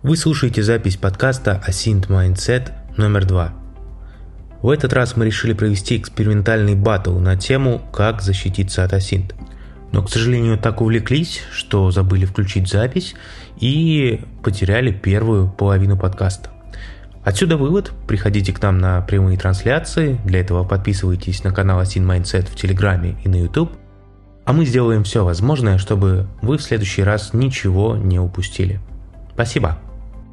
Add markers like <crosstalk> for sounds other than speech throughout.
Вы слушаете запись подкаста Async Mindset номер 2. В этот раз мы решили провести экспериментальный батл на тему «Как защититься от Async». Но, к сожалению, так увлеклись, что забыли включить запись и потеряли первую половину подкаста. Отсюда вывод, приходите к нам на прямые трансляции, для этого подписывайтесь на канал Async Mindset в Телеграме и на YouTube, а мы сделаем все возможное, чтобы вы в следующий раз ничего не упустили. Спасибо!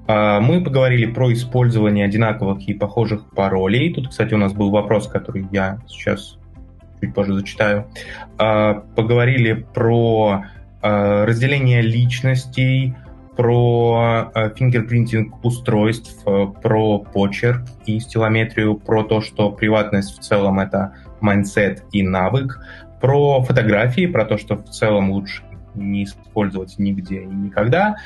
А, мы поговорили про использование одинаковых и похожих паролей. Тут, кстати, у нас был вопрос, который я сейчас чуть позже зачитаю. А, поговорили про а, разделение личностей, про fingerprinting устройств, про почерк и стилометрию, про то, что приватность в целом это mindset и навык, про фотографии, про то, что в целом лучше не использовать нигде и никогда,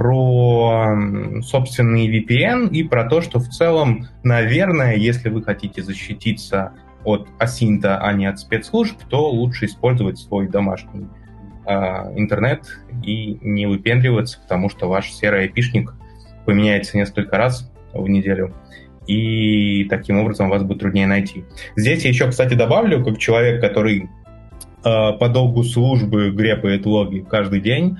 про собственный VPN и про то, что в целом, наверное, если вы хотите защититься от асинта, а не от спецслужб, то лучше использовать свой домашний э, интернет и не выпендриваться, потому что ваш серый айпишник поменяется несколько раз в неделю, и таким образом вас будет труднее найти. Здесь я еще, кстати, добавлю, как человек, который э, по долгу службы грепает логи каждый день,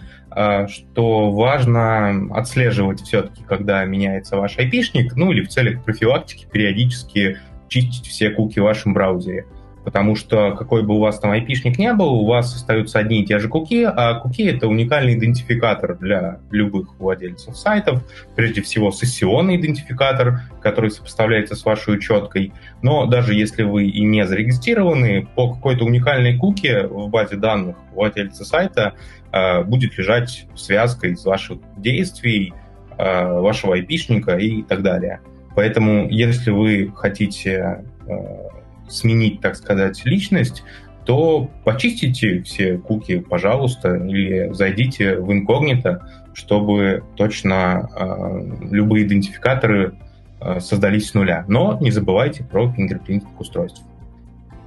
что важно отслеживать все-таки, когда меняется ваш айпишник, ну или в целях профилактики периодически чистить все куки в вашем браузере. Потому что какой бы у вас там айпишник не был, у вас остаются одни и те же куки, а куки — это уникальный идентификатор для любых владельцев сайтов. Прежде всего, сессионный идентификатор, который сопоставляется с вашей учеткой. Но даже если вы и не зарегистрированы, по какой-то уникальной куке в базе данных владельца сайта э, будет лежать связка из ваших действий, э, вашего айпишника и так далее. Поэтому, если вы хотите э, сменить, так сказать, личность, то почистите все куки, пожалуйста, или зайдите в инкогнито, чтобы точно э, любые идентификаторы э, создались с нуля. Но не забывайте про фингерпринтинг устройств.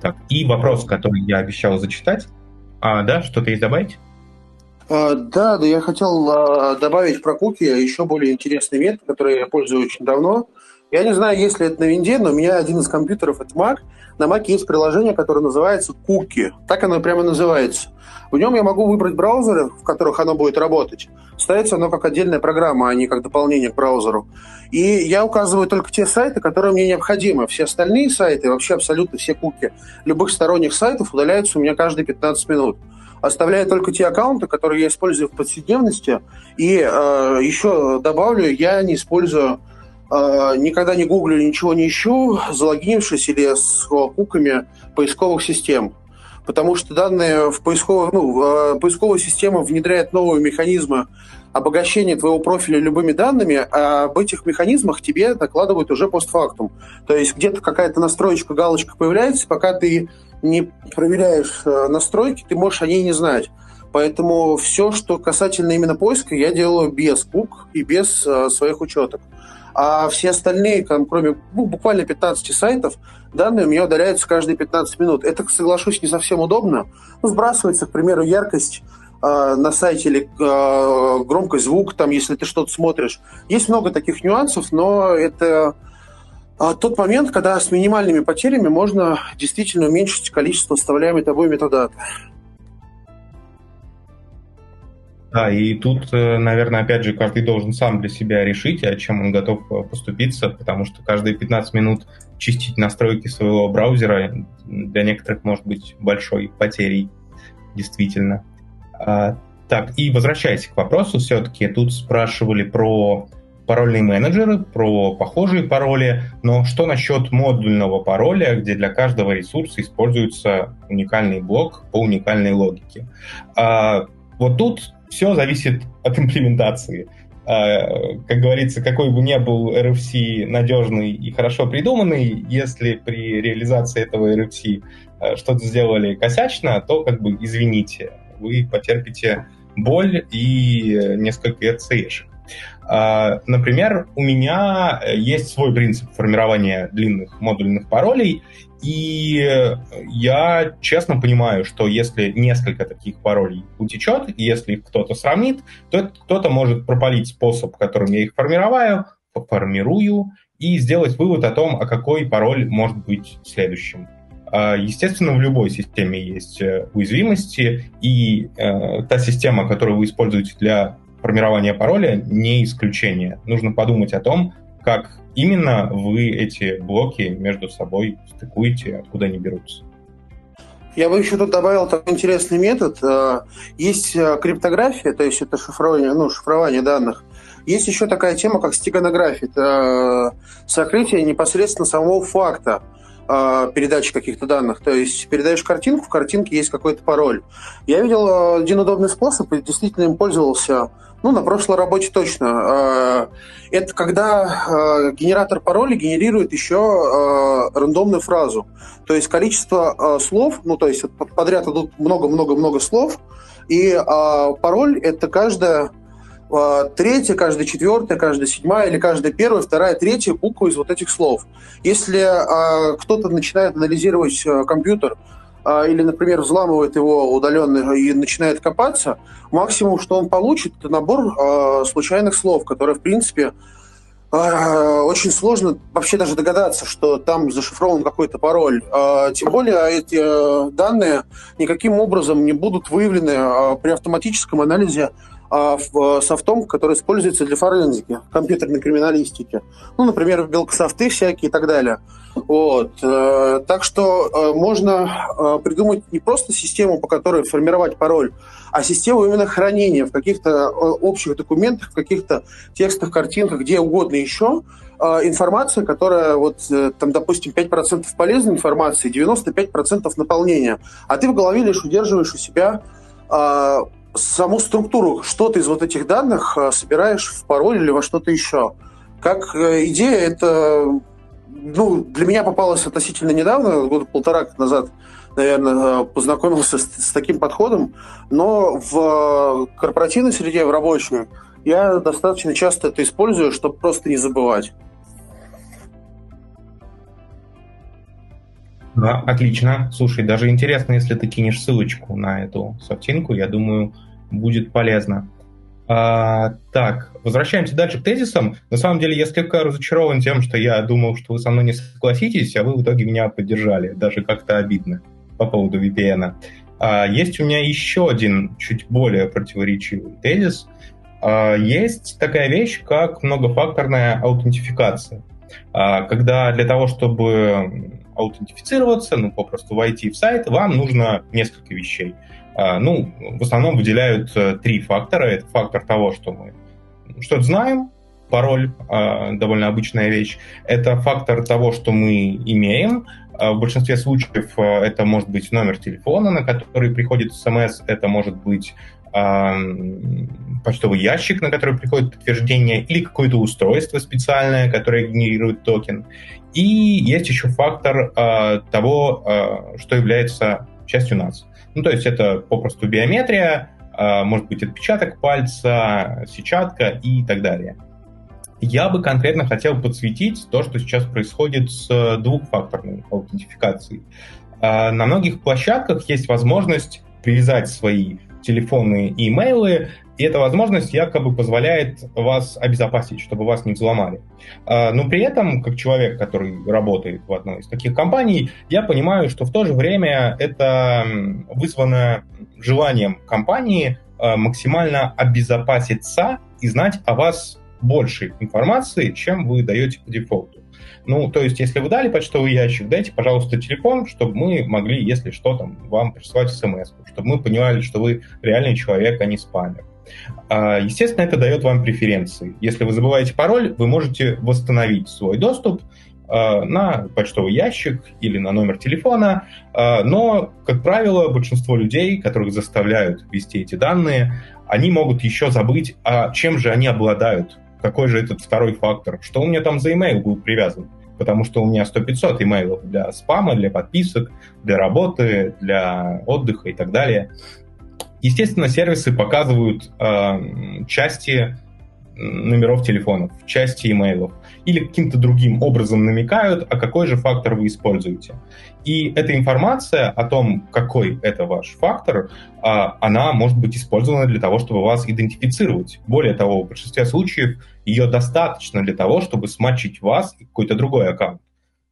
Так, и вопрос, который я обещал зачитать. А, да, что-то есть добавить? А, да, да, я хотел а, добавить про куки еще более интересный метод, который я пользуюсь очень давно. Я не знаю, есть ли это на винде, но у меня один из компьютеров это Mac. На Mac есть приложение, которое называется Cookie. Так оно прямо называется. В нем я могу выбрать браузеры, в которых оно будет работать. Ставится оно как отдельная программа, а не как дополнение к браузеру. И я указываю только те сайты, которые мне необходимы. Все остальные сайты, вообще абсолютно все куки любых сторонних сайтов удаляются у меня каждые 15 минут оставляю только те аккаунты, которые я использую в повседневности. И э, еще добавлю, я не использую никогда не гуглю, ничего не ищу, залогинившись или с куками поисковых систем. Потому что данные в поисковых, ну, а, поисковая система внедряет новые механизмы обогащения твоего профиля любыми данными, а об этих механизмах тебе докладывают уже постфактум. То есть где-то какая-то настроечка, галочка появляется, пока ты не проверяешь э, настройки, ты можешь о ней не знать. Поэтому все, что касательно именно поиска, я делаю без кук и без э, своих учеток. А все остальные, там, кроме ну, буквально 15 сайтов, данные у меня удаляются каждые 15 минут. Это, соглашусь, не совсем удобно. Ну, сбрасывается, к примеру, яркость э, на сайте или э, громкость звука, там, если ты что-то смотришь. Есть много таких нюансов, но это э, тот момент, когда с минимальными потерями можно действительно уменьшить количество вставляемой тобой метадаты. Да, и тут, э, наверное, опять же, каждый должен сам для себя решить, о чем он готов э, поступиться, потому что каждые 15 минут чистить настройки своего браузера для некоторых может быть большой потерей, действительно. А, так, и возвращаясь к вопросу, все-таки тут спрашивали про парольные менеджеры, про похожие пароли, но что насчет модульного пароля, где для каждого ресурса используется уникальный блок по уникальной логике? А, вот тут все зависит от имплементации. А, как говорится, какой бы ни был RFC надежный и хорошо придуманный, если при реализации этого RFC а, что-то сделали косячно, то как бы извините, вы потерпите боль и несколько RCE-шек. А, например, у меня есть свой принцип формирования длинных модульных паролей, и я честно понимаю, что если несколько таких паролей утечет, если их кто-то сравнит, то кто-то может пропалить способ, которым я их формирую, формирую, и сделать вывод о том, а какой пароль может быть следующим. А, естественно, в любой системе есть э, уязвимости, и э, та система, которую вы используете для формирования пароля, не исключение. Нужно подумать о том, как именно вы эти блоки между собой стыкуете, откуда они берутся. Я бы еще тут добавил такой интересный метод. Э, есть криптография, то есть это шифрование, ну, шифрование данных. Есть еще такая тема, как стеганография. Это сокрытие непосредственно самого факта э, передачи каких-то данных. То есть передаешь картинку, в картинке есть какой-то пароль. Я видел э, один удобный способ и действительно им пользовался. Ну, на прошлой работе точно. Э, это когда генератор пароля генерирует еще рандомную фразу. То есть количество слов, ну, то есть подряд идут много-много-много слов, и пароль – это каждая третья, каждая четвертая, каждая седьмая или каждая первая, вторая, третья буква из вот этих слов. Если кто-то начинает анализировать компьютер или, например, взламывает его удаленно и начинает копаться, максимум, что он получит, это набор а, случайных слов, которые, в принципе, а, очень сложно вообще даже догадаться, что там зашифрован какой-то пароль. А, тем более эти э, данные никаким образом не будут выявлены а, при автоматическом анализе а в софтом, который используется для форензики, компьютерной криминалистики. Ну, например, белкософты всякие и так далее. Вот. Э, так что э, можно э, придумать не просто систему, по которой формировать пароль, а систему именно хранения в каких-то общих документах, в каких-то текстах, картинках, где угодно еще, информация, которая вот там, допустим, 5% полезной информации, 95% наполнения. А ты в голове лишь удерживаешь у себя саму структуру, что ты из вот этих данных собираешь в пароль или во что-то еще. Как идея, это ну, для меня попалось относительно недавно, года полтора назад, наверное, э, познакомился с, с таким подходом, но в корпоративной среде, в рабочей, я достаточно часто это использую, чтобы просто не забывать. Да, отлично. Слушай, даже интересно, если ты кинешь ссылочку на эту софтинку, я думаю, будет полезно. А, так, возвращаемся дальше к тезисам. На самом деле я слегка разочарован тем, что я думал, что вы со мной не согласитесь, а вы в итоге меня поддержали. Даже как-то обидно по поводу VPN. А, есть у меня еще один чуть более противоречивый тезис. А, есть такая вещь, как многофакторная аутентификация. А, когда для того, чтобы аутентифицироваться, ну, попросту войти в сайт, вам нужно несколько вещей. А, ну, в основном выделяют э, три фактора. Это фактор того, что мы что-то знаем, пароль, а, довольно обычная вещь. Это фактор того, что мы имеем. А, в большинстве случаев э, это может быть номер телефона, на который приходит смс, это может быть почтовый ящик, на который приходит подтверждение, или какое-то устройство специальное, которое генерирует токен. И есть еще фактор того, что является частью нас. Ну, то есть это попросту биометрия, э, может быть отпечаток пальца, сетчатка и так далее. Я бы конкретно хотел подсветить то, что сейчас происходит с двухфакторной аутентификацией. Э, на многих площадках есть возможность привязать свои телефонные и имейлы и эта возможность якобы позволяет вас обезопасить, чтобы вас не взломали. А, но при этом, как человек, который работает в одной из таких компаний, я понимаю, что в то же время это вызвано желанием компании а, максимально обезопаситься и знать о вас больше информации, чем вы даете по дефолту. Ну, то есть, если вы дали почтовый ящик, дайте, пожалуйста, телефон, чтобы мы могли, если что, там, вам присылать смс, чтобы мы понимали, что вы реальный человек, а не спамер. А, естественно, это дает вам преференции. Если вы забываете пароль, вы можете восстановить свой доступ а, на почтовый ящик или на номер телефона, а, но, как правило, большинство людей, которых заставляют ввести эти данные, они могут еще забыть, а чем же они обладают, какой же этот второй фактор, что у меня там за имейл был привязан, потому что у меня 100-500 имейлов для спама, для подписок, для работы, для отдыха и так далее. Естественно, сервисы показывают э, части номеров телефонов, части имейлов или каким-то другим образом намекают, а какой же фактор вы используете. И эта информация о том, какой это ваш фактор, а, она может быть использована для того, чтобы вас идентифицировать. Более того, в большинстве случаев ее достаточно для того, чтобы смачить вас и какой-то другой аккаунт.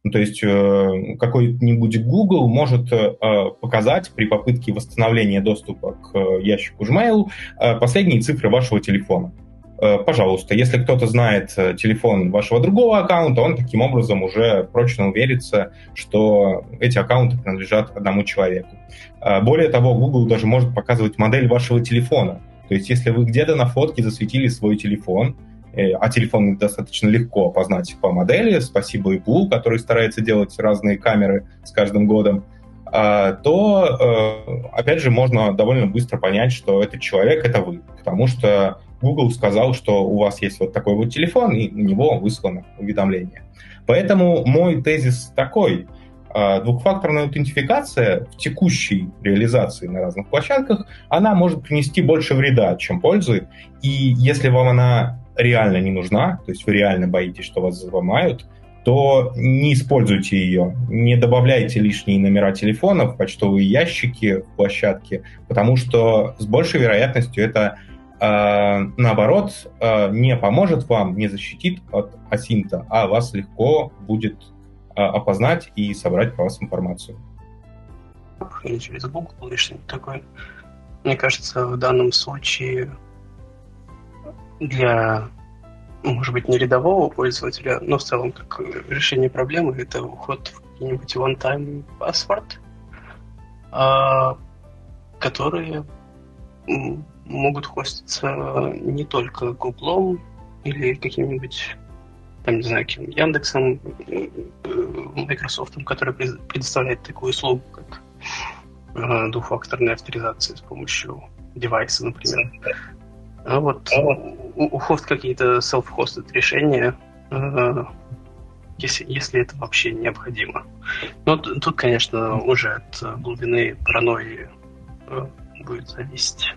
Ну, то есть э, какой-нибудь Google может э, показать при попытке восстановления доступа к ящику Gmail э, последние цифры вашего телефона. Э, пожалуйста, если кто-то знает э, телефон вашего другого аккаунта, он таким образом уже прочно уверится, что эти аккаунты принадлежат одному человеку. Э, более того, Google даже может показывать модель вашего телефона. То есть, если вы где-то на фотке засветили свой телефон, а телефон достаточно легко опознать по модели, спасибо Apple, который старается делать разные камеры с каждым годом, то, опять же, можно довольно быстро понять, что этот человек — это вы, потому что Google сказал, что у вас есть вот такой вот телефон, и на него выслано уведомление. Поэтому мой тезис такой. А, двухфакторная аутентификация в текущей реализации на разных площадках, она может принести больше вреда, чем пользы. И если вам она реально не нужна, то есть вы реально боитесь, что вас взломают, то не используйте ее, не добавляйте лишние номера телефонов, почтовые ящики в площадке, потому что с большей вероятностью это а, наоборот, а, не поможет вам, не защитит от асинта, а вас легко будет а, опознать и собрать про вас информацию. Через Google или что-нибудь такое. Мне кажется, в данном случае для, может быть, не рядового пользователя, но в целом как решение проблемы, это уход в какие-нибудь one-time password, которые могут хоститься не только Гуглом или каким-нибудь там, не знаю, каким Яндексом, э, Microsoft, который предоставляет такую услугу, как э, двухфакторная авторизация с помощью девайса, например. А вот уход какие-то self-hosted решения, э, если, если это вообще необходимо. Но тут, конечно, уже от глубины паранойи будет зависеть.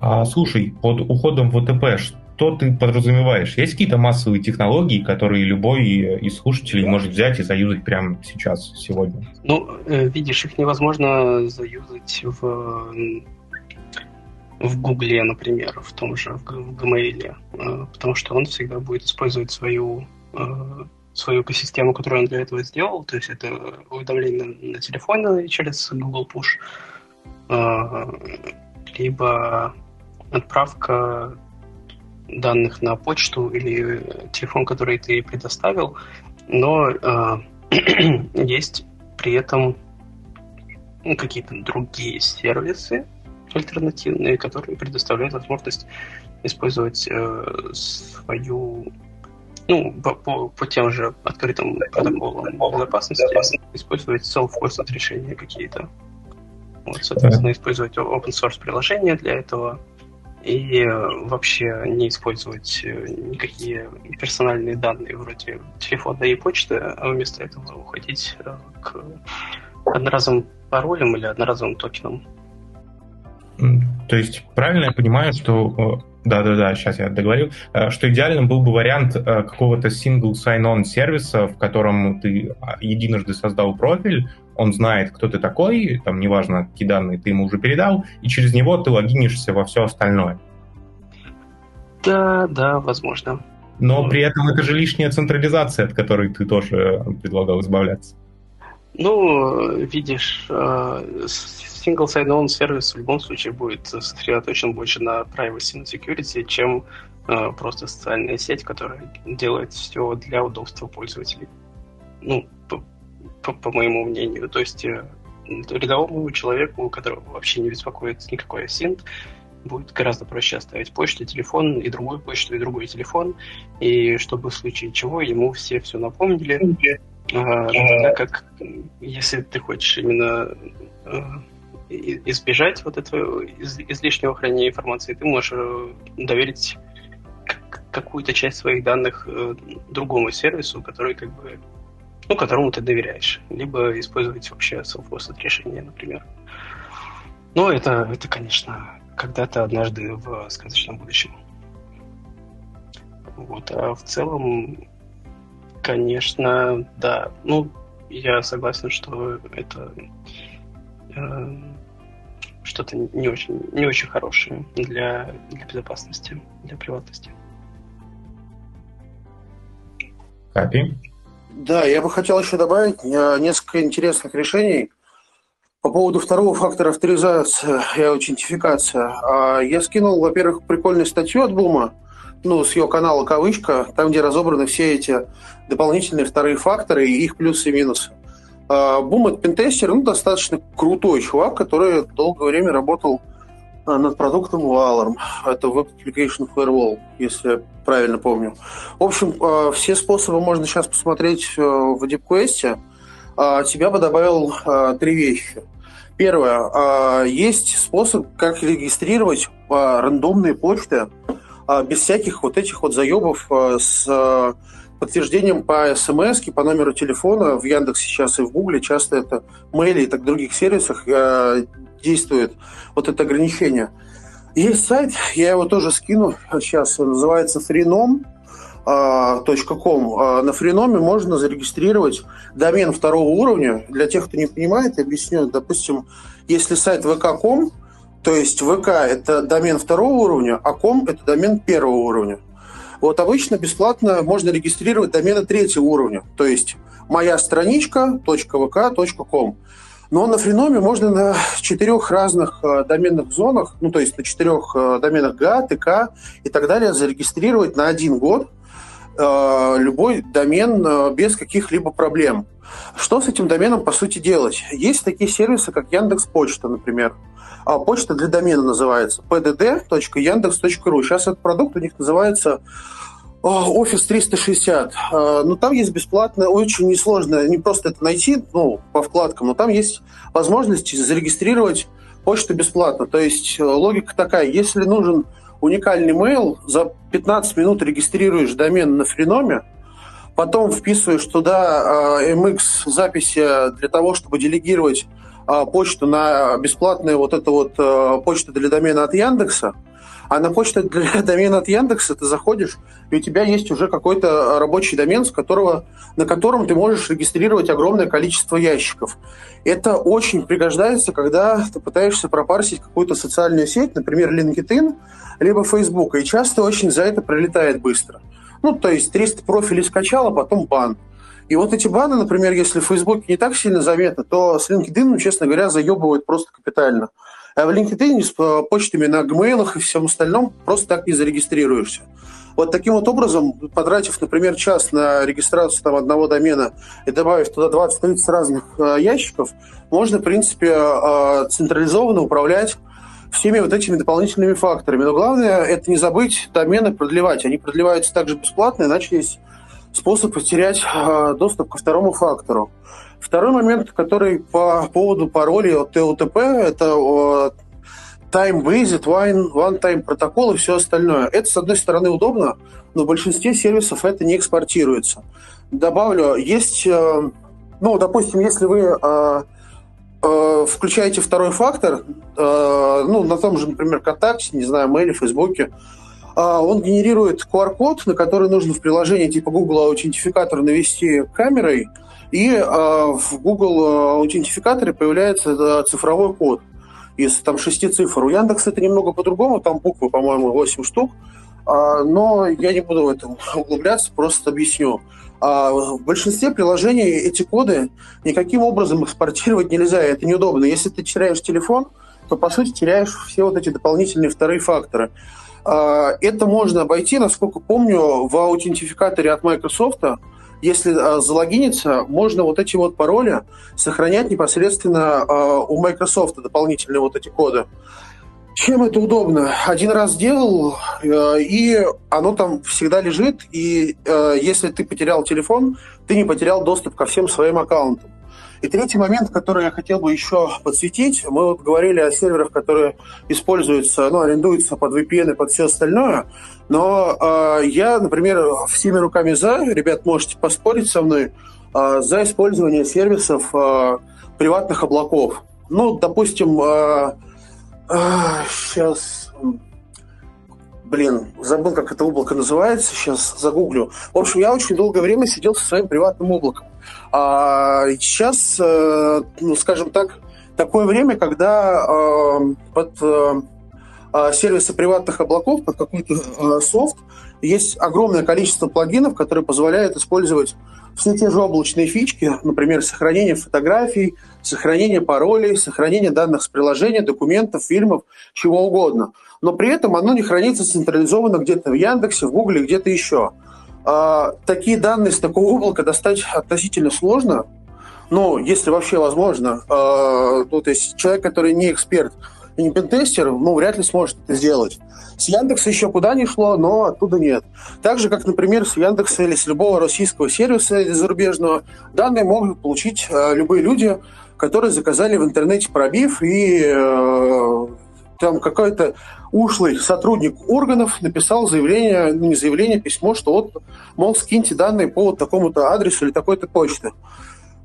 А, слушай, под уходом в ОТП что ты подразумеваешь? Есть какие-то массовые технологии, которые любой из слушателей может взять и заюзать прямо сейчас, сегодня? Ну, э, видишь, их невозможно заюзать в в Гугле, например, в том же, в Gmail, э, потому что он всегда будет использовать свою э, свою экосистему, которую он для этого сделал, то есть это уведомление на, на телефон через Google Push, либо отправка данных на почту или телефон, который ты предоставил, но э, <clears throat> есть при этом какие-то другие сервисы альтернативные, которые предоставляют возможность использовать э, свою ну, по, по, по тем же открытым протоколам безопасности, использовать self-hosted решения какие-то. Вот, соответственно, использовать open source приложения для этого и э, вообще не использовать э, никакие персональные данные вроде телефона и почты, а вместо этого уходить э, к одноразовым паролям или одноразовым токенам. То есть правильно я понимаю, что да-да-да, сейчас я договорил, что идеальным был бы вариант какого-то single sign-on сервиса, в котором ты а, единожды создал профиль, он знает, кто ты такой, там, неважно, какие данные ты ему уже передал, и через него ты логинишься во все остальное. Да, да, возможно. Но при этом это же лишняя централизация, от которой ты тоже предлагал избавляться. Ну, видишь, э, single sign-on сервис в любом случае будет сосредоточен больше на privacy, на security, чем э, просто социальная сеть, которая делает все для удобства пользователей. Ну, по, по моему мнению. То есть э, рядовому человеку, которого вообще не беспокоит никакой асинт, будет гораздо проще оставить почту, телефон, и другую почту, и другой телефон, и чтобы в случае чего ему все все напомнили. А, так как если ты хочешь именно э, избежать вот этого излишнего хранения информации, ты можешь э, доверить какую-то часть своих данных другому сервису, который как бы ну, которому ты доверяешь, либо использовать вообще self-hosted решение, например. Но это, это, конечно, когда-то однажды в сказочном будущем. Вот, а в целом, конечно, да. Ну, я согласен, что это э, что-то не очень, не очень хорошее для, для безопасности, для приватности. Капи? Да, я бы хотел еще добавить э, несколько интересных решений по поводу второго фактора авторизации и аутентификация. А, я скинул, во-первых, прикольную статью от Бума, ну, с ее канала «Кавычка», там, где разобраны все эти дополнительные вторые факторы и их плюсы и минусы. А, Бум – это пентестер, ну, достаточно крутой чувак, который долгое время работал а, над продуктом Valorm. Это Web Application Firewall, если я правильно помню. В общем, а, все способы можно сейчас посмотреть э, в DeepQuest. Тебя бы добавил три вещи. Первое. Есть способ, как регистрировать рандомные почты без всяких вот этих вот заебов с подтверждением по смс, по номеру телефона в Яндексе сейчас и в Гугле часто это мейли и так других сервисах э, действует вот это ограничение. Есть сайт, я его тоже скину сейчас, называется freenom.com. А, на френоме можно зарегистрировать домен второго уровня. Для тех, кто не понимает, я объясню. Допустим, если сайт vk.com, то есть ВК – это домен второго уровня, а ком – это домен первого уровня. Вот обычно бесплатно можно регистрировать домены третьего уровня, то есть моя страничка .vk.com. Но на френоме можно на четырех разных э, доменных зонах, ну то есть на четырех э, доменах ГА, ТК и так далее зарегистрировать на один год э, любой домен без каких-либо проблем. Что с этим доменом по сути делать? Есть такие сервисы, как Яндекс Почта, например. А почта для домена называется pdd.yandex.ru. Сейчас этот продукт у них называется Офис 360. А, ну, там есть бесплатно, очень несложно, не просто это найти, ну, по вкладкам, но там есть возможность зарегистрировать почту бесплатно. То есть э, логика такая, если нужен уникальный mail, за 15 минут регистрируешь домен на френоме, потом вписываешь туда MX а, записи для того, чтобы делегировать а, почту на бесплатную вот эту вот почту для домена от Яндекса – а на почту для <laughs> домена от Яндекса ты заходишь, и у тебя есть уже какой-то рабочий домен, с которого, на котором ты можешь регистрировать огромное количество ящиков. Это очень пригождается, когда ты пытаешься пропарсить какую-то социальную сеть, например, LinkedIn, либо Facebook, и часто очень за это пролетает быстро. Ну, то есть 300 профилей скачал, а потом бан. И вот эти баны, например, если в Facebook не так сильно заметно, то с LinkedIn, честно говоря, заебывают просто капитально. А в LinkedIn с э, почтами на Gmail и всем остальном просто так не зарегистрируешься. Вот таким вот образом, потратив, например, час на регистрацию там, одного домена и добавив туда 20-30 разных э, ящиков, можно, в принципе, э, централизованно управлять всеми вот этими дополнительными факторами. Но главное – это не забыть домены продлевать. Они продлеваются также бесплатно, иначе есть способ потерять э, доступ ко второму фактору. Второй момент, который по поводу паролей от ТЛТП, это time-based, one-time протокол и все остальное. Это, с одной стороны, удобно, но в большинстве сервисов это не экспортируется. Добавлю, есть, э, ну, допустим, если вы включаете второй фактор, ну, на том же, например, ВКонтакте, не знаю, Мэйле, Фейсбуке, он генерирует QR-код, на который нужно в приложении типа Google аутентификатор навести камерой – и э, в Google аутентификаторе появляется цифровой код из там шести цифр. У Яндекса это немного по-другому, там буквы, по-моему, 8 штук, э, но я не буду в это углубляться, просто объясню. А в большинстве приложений эти коды никаким образом экспортировать нельзя, это неудобно. Если ты теряешь телефон, то, по сути, теряешь все вот эти дополнительные вторые факторы. Это можно обойти, насколько помню, в аутентификаторе от Microsoft если э, залогиниться, можно вот эти вот пароли сохранять непосредственно э, у Microsoft, дополнительные вот эти коды. Чем это удобно? Один раз сделал, э, и оно там всегда лежит, и э, если ты потерял телефон, ты не потерял доступ ко всем своим аккаунтам. И третий момент, который я хотел бы еще подсветить, мы вот говорили о серверах, которые используются, ну, арендуются под VPN и под все остальное, но э, я, например, всеми руками за, ребят, можете поспорить со мной, э, за использование сервисов э, приватных облаков. Ну, допустим, э, э, сейчас блин, забыл, как это облако называется, сейчас загуглю. В общем, я очень долгое время сидел со своим приватным облаком. А сейчас, э, ну, скажем так, такое время, когда э, под э, сервисы приватных облаков, под какой-то софт, есть огромное количество плагинов, которые позволяют использовать все те же облачные фички, например, сохранение фотографий, сохранение паролей, сохранение данных с приложения, документов, фильмов, чего угодно. Но при этом оно не хранится централизованно где-то в Яндексе, в Гугле, где-то еще. А, такие данные с такого облака достать относительно сложно, ну, если вообще возможно. А, ну, то есть человек, который не эксперт и не пентестер, ну, вряд ли сможет это сделать. С Яндекса еще куда ни шло, но оттуда нет. Так же, как, например, с Яндекса или с любого российского сервиса или зарубежного, данные могут получить э, любые люди, которые заказали в интернете пробив и э, там какой-то ушлый сотрудник органов написал заявление, ну не заявление, письмо, что вот, мол, скиньте данные по вот такому-то адресу или такой-то почте.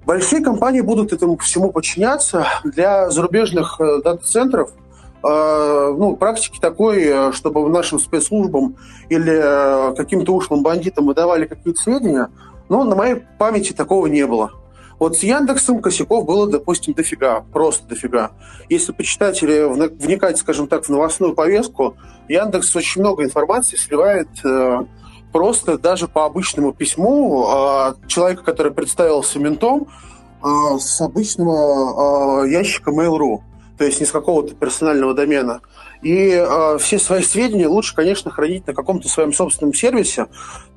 Большие компании будут этому всему подчиняться. Для зарубежных э, дата-центров э, ну, практики такой, э, чтобы нашим спецслужбам или каким-то ушлым бандитам выдавали какие-то сведения, но на моей памяти такого не было. Вот с Яндексом косяков было, допустим, дофига, просто дофига. Если почитать или вникать, скажем так, в новостную повестку, Яндекс очень много информации сливает э, просто даже по обычному письму э, человека, который представился ментом, э, с обычного э, ящика Mail.ru, то есть не с какого-то персонального домена. И э, все свои сведения лучше, конечно, хранить на каком-то своем собственном сервисе,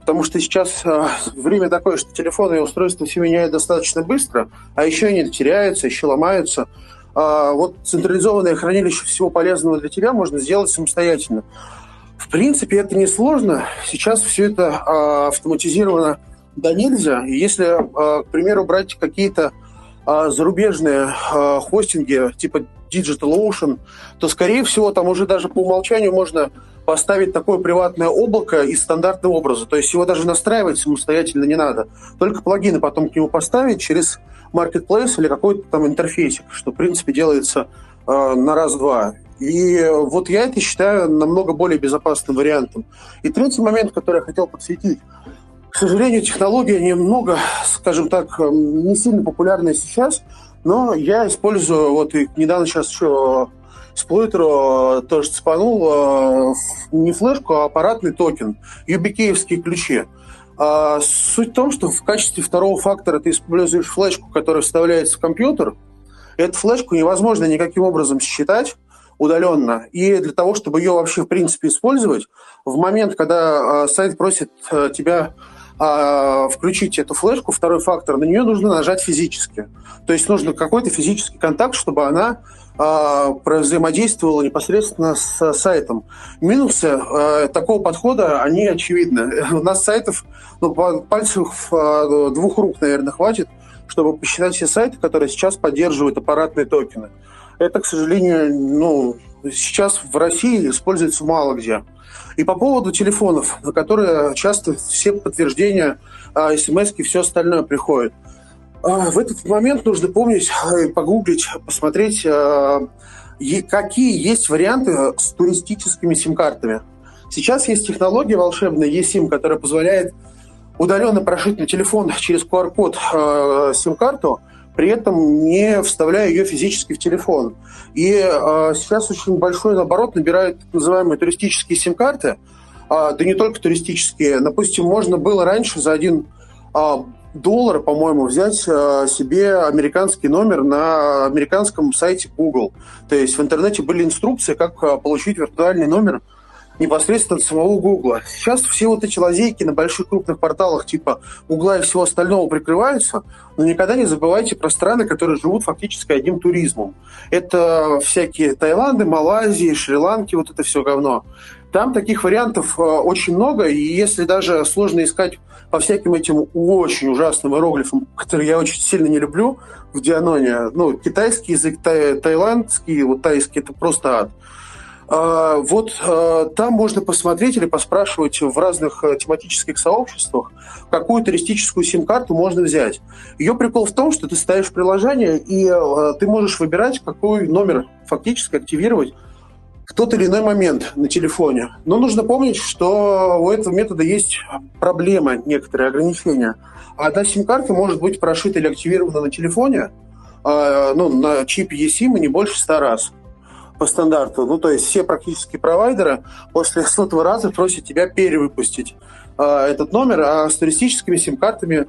потому что сейчас э, время такое, что телефоны и устройства все меняют достаточно быстро, а еще они теряются, еще ломаются. А вот централизованное хранилище всего полезного для тебя можно сделать самостоятельно. В принципе, это несложно. Сейчас все это э, автоматизировано да нельзя. И если, э, к примеру, брать какие-то э, зарубежные э, хостинги типа DigitalOcean, то, скорее всего, там уже даже по умолчанию можно поставить такое приватное облако из стандартного образа. То есть его даже настраивать самостоятельно не надо. Только плагины потом к нему поставить через Marketplace или какой-то там интерфейсик, что, в принципе, делается э, на раз-два. И вот я это считаю намного более безопасным вариантом. И третий момент, который я хотел подсветить. К сожалению, технология немного, скажем так, не сильно популярная сейчас, но я использую, вот недавно сейчас еще Сплойтеру тоже цепанул э, не флешку, а аппаратный токен, юбикеевские ключи. А суть в том, что в качестве второго фактора ты используешь флешку, которая вставляется в компьютер. Эту флешку невозможно никаким образом считать удаленно. И для того, чтобы ее вообще в принципе использовать, в момент, когда э, сайт просит э, тебя а, включить эту флешку, второй фактор, на нее нужно нажать физически. То есть нужно какой-то физический контакт, чтобы она а, взаимодействовала непосредственно с сайтом. Минусы а, такого подхода, они очевидны. <laughs> У нас сайтов, ну, пальцев а, двух рук, наверное, хватит, чтобы посчитать все сайты, которые сейчас поддерживают аппаратные токены. Это, к сожалению, ну, сейчас в России используется мало где. И по поводу телефонов, на которые часто все подтверждения, смс и все остальное приходит. А, в этот момент нужно помнить, погуглить, посмотреть, а, какие есть варианты с туристическими сим-картами. Сейчас есть технология волшебная eSIM, которая позволяет удаленно прошить на телефон через QR-код сим-карту, при этом не вставляя ее физически в телефон. И э, сейчас очень большой наоборот набирают так называемые туристические сим-карты, э, да не только туристические. Допустим, можно было раньше за один э, доллар, по-моему, взять э, себе американский номер на американском сайте Google. То есть в интернете были инструкции, как э, получить виртуальный номер непосредственно от самого Гугла. Сейчас все вот эти лазейки на больших крупных порталах типа Гугла и всего остального прикрываются, но никогда не забывайте про страны, которые живут фактически одним туризмом. Это всякие Таиланды, Малайзии, Шри-Ланки, вот это все говно. Там таких вариантов э, очень много, и если даже сложно искать по всяким этим очень ужасным иероглифам, которые я очень сильно не люблю в Дианоне, ну, китайский язык, тай, таиландский, вот тайский, это просто ад. А, вот а, там можно посмотреть или поспрашивать в разных э, тематических сообществах, какую туристическую сим-карту можно взять. Ее прикол в том, что ты ставишь приложение, и э, ты можешь выбирать, какой номер фактически активировать в тот или иной момент на телефоне. Но нужно помнить, что у этого метода есть проблема, некоторые ограничения. Одна сим-карта может быть прошита или активирована на телефоне, э, ну, на чипе eSIM не больше 100 раз по стандарту. Ну, то есть все практически провайдеры после сотого раза просят тебя перевыпустить э, этот номер, а с туристическими сим-картами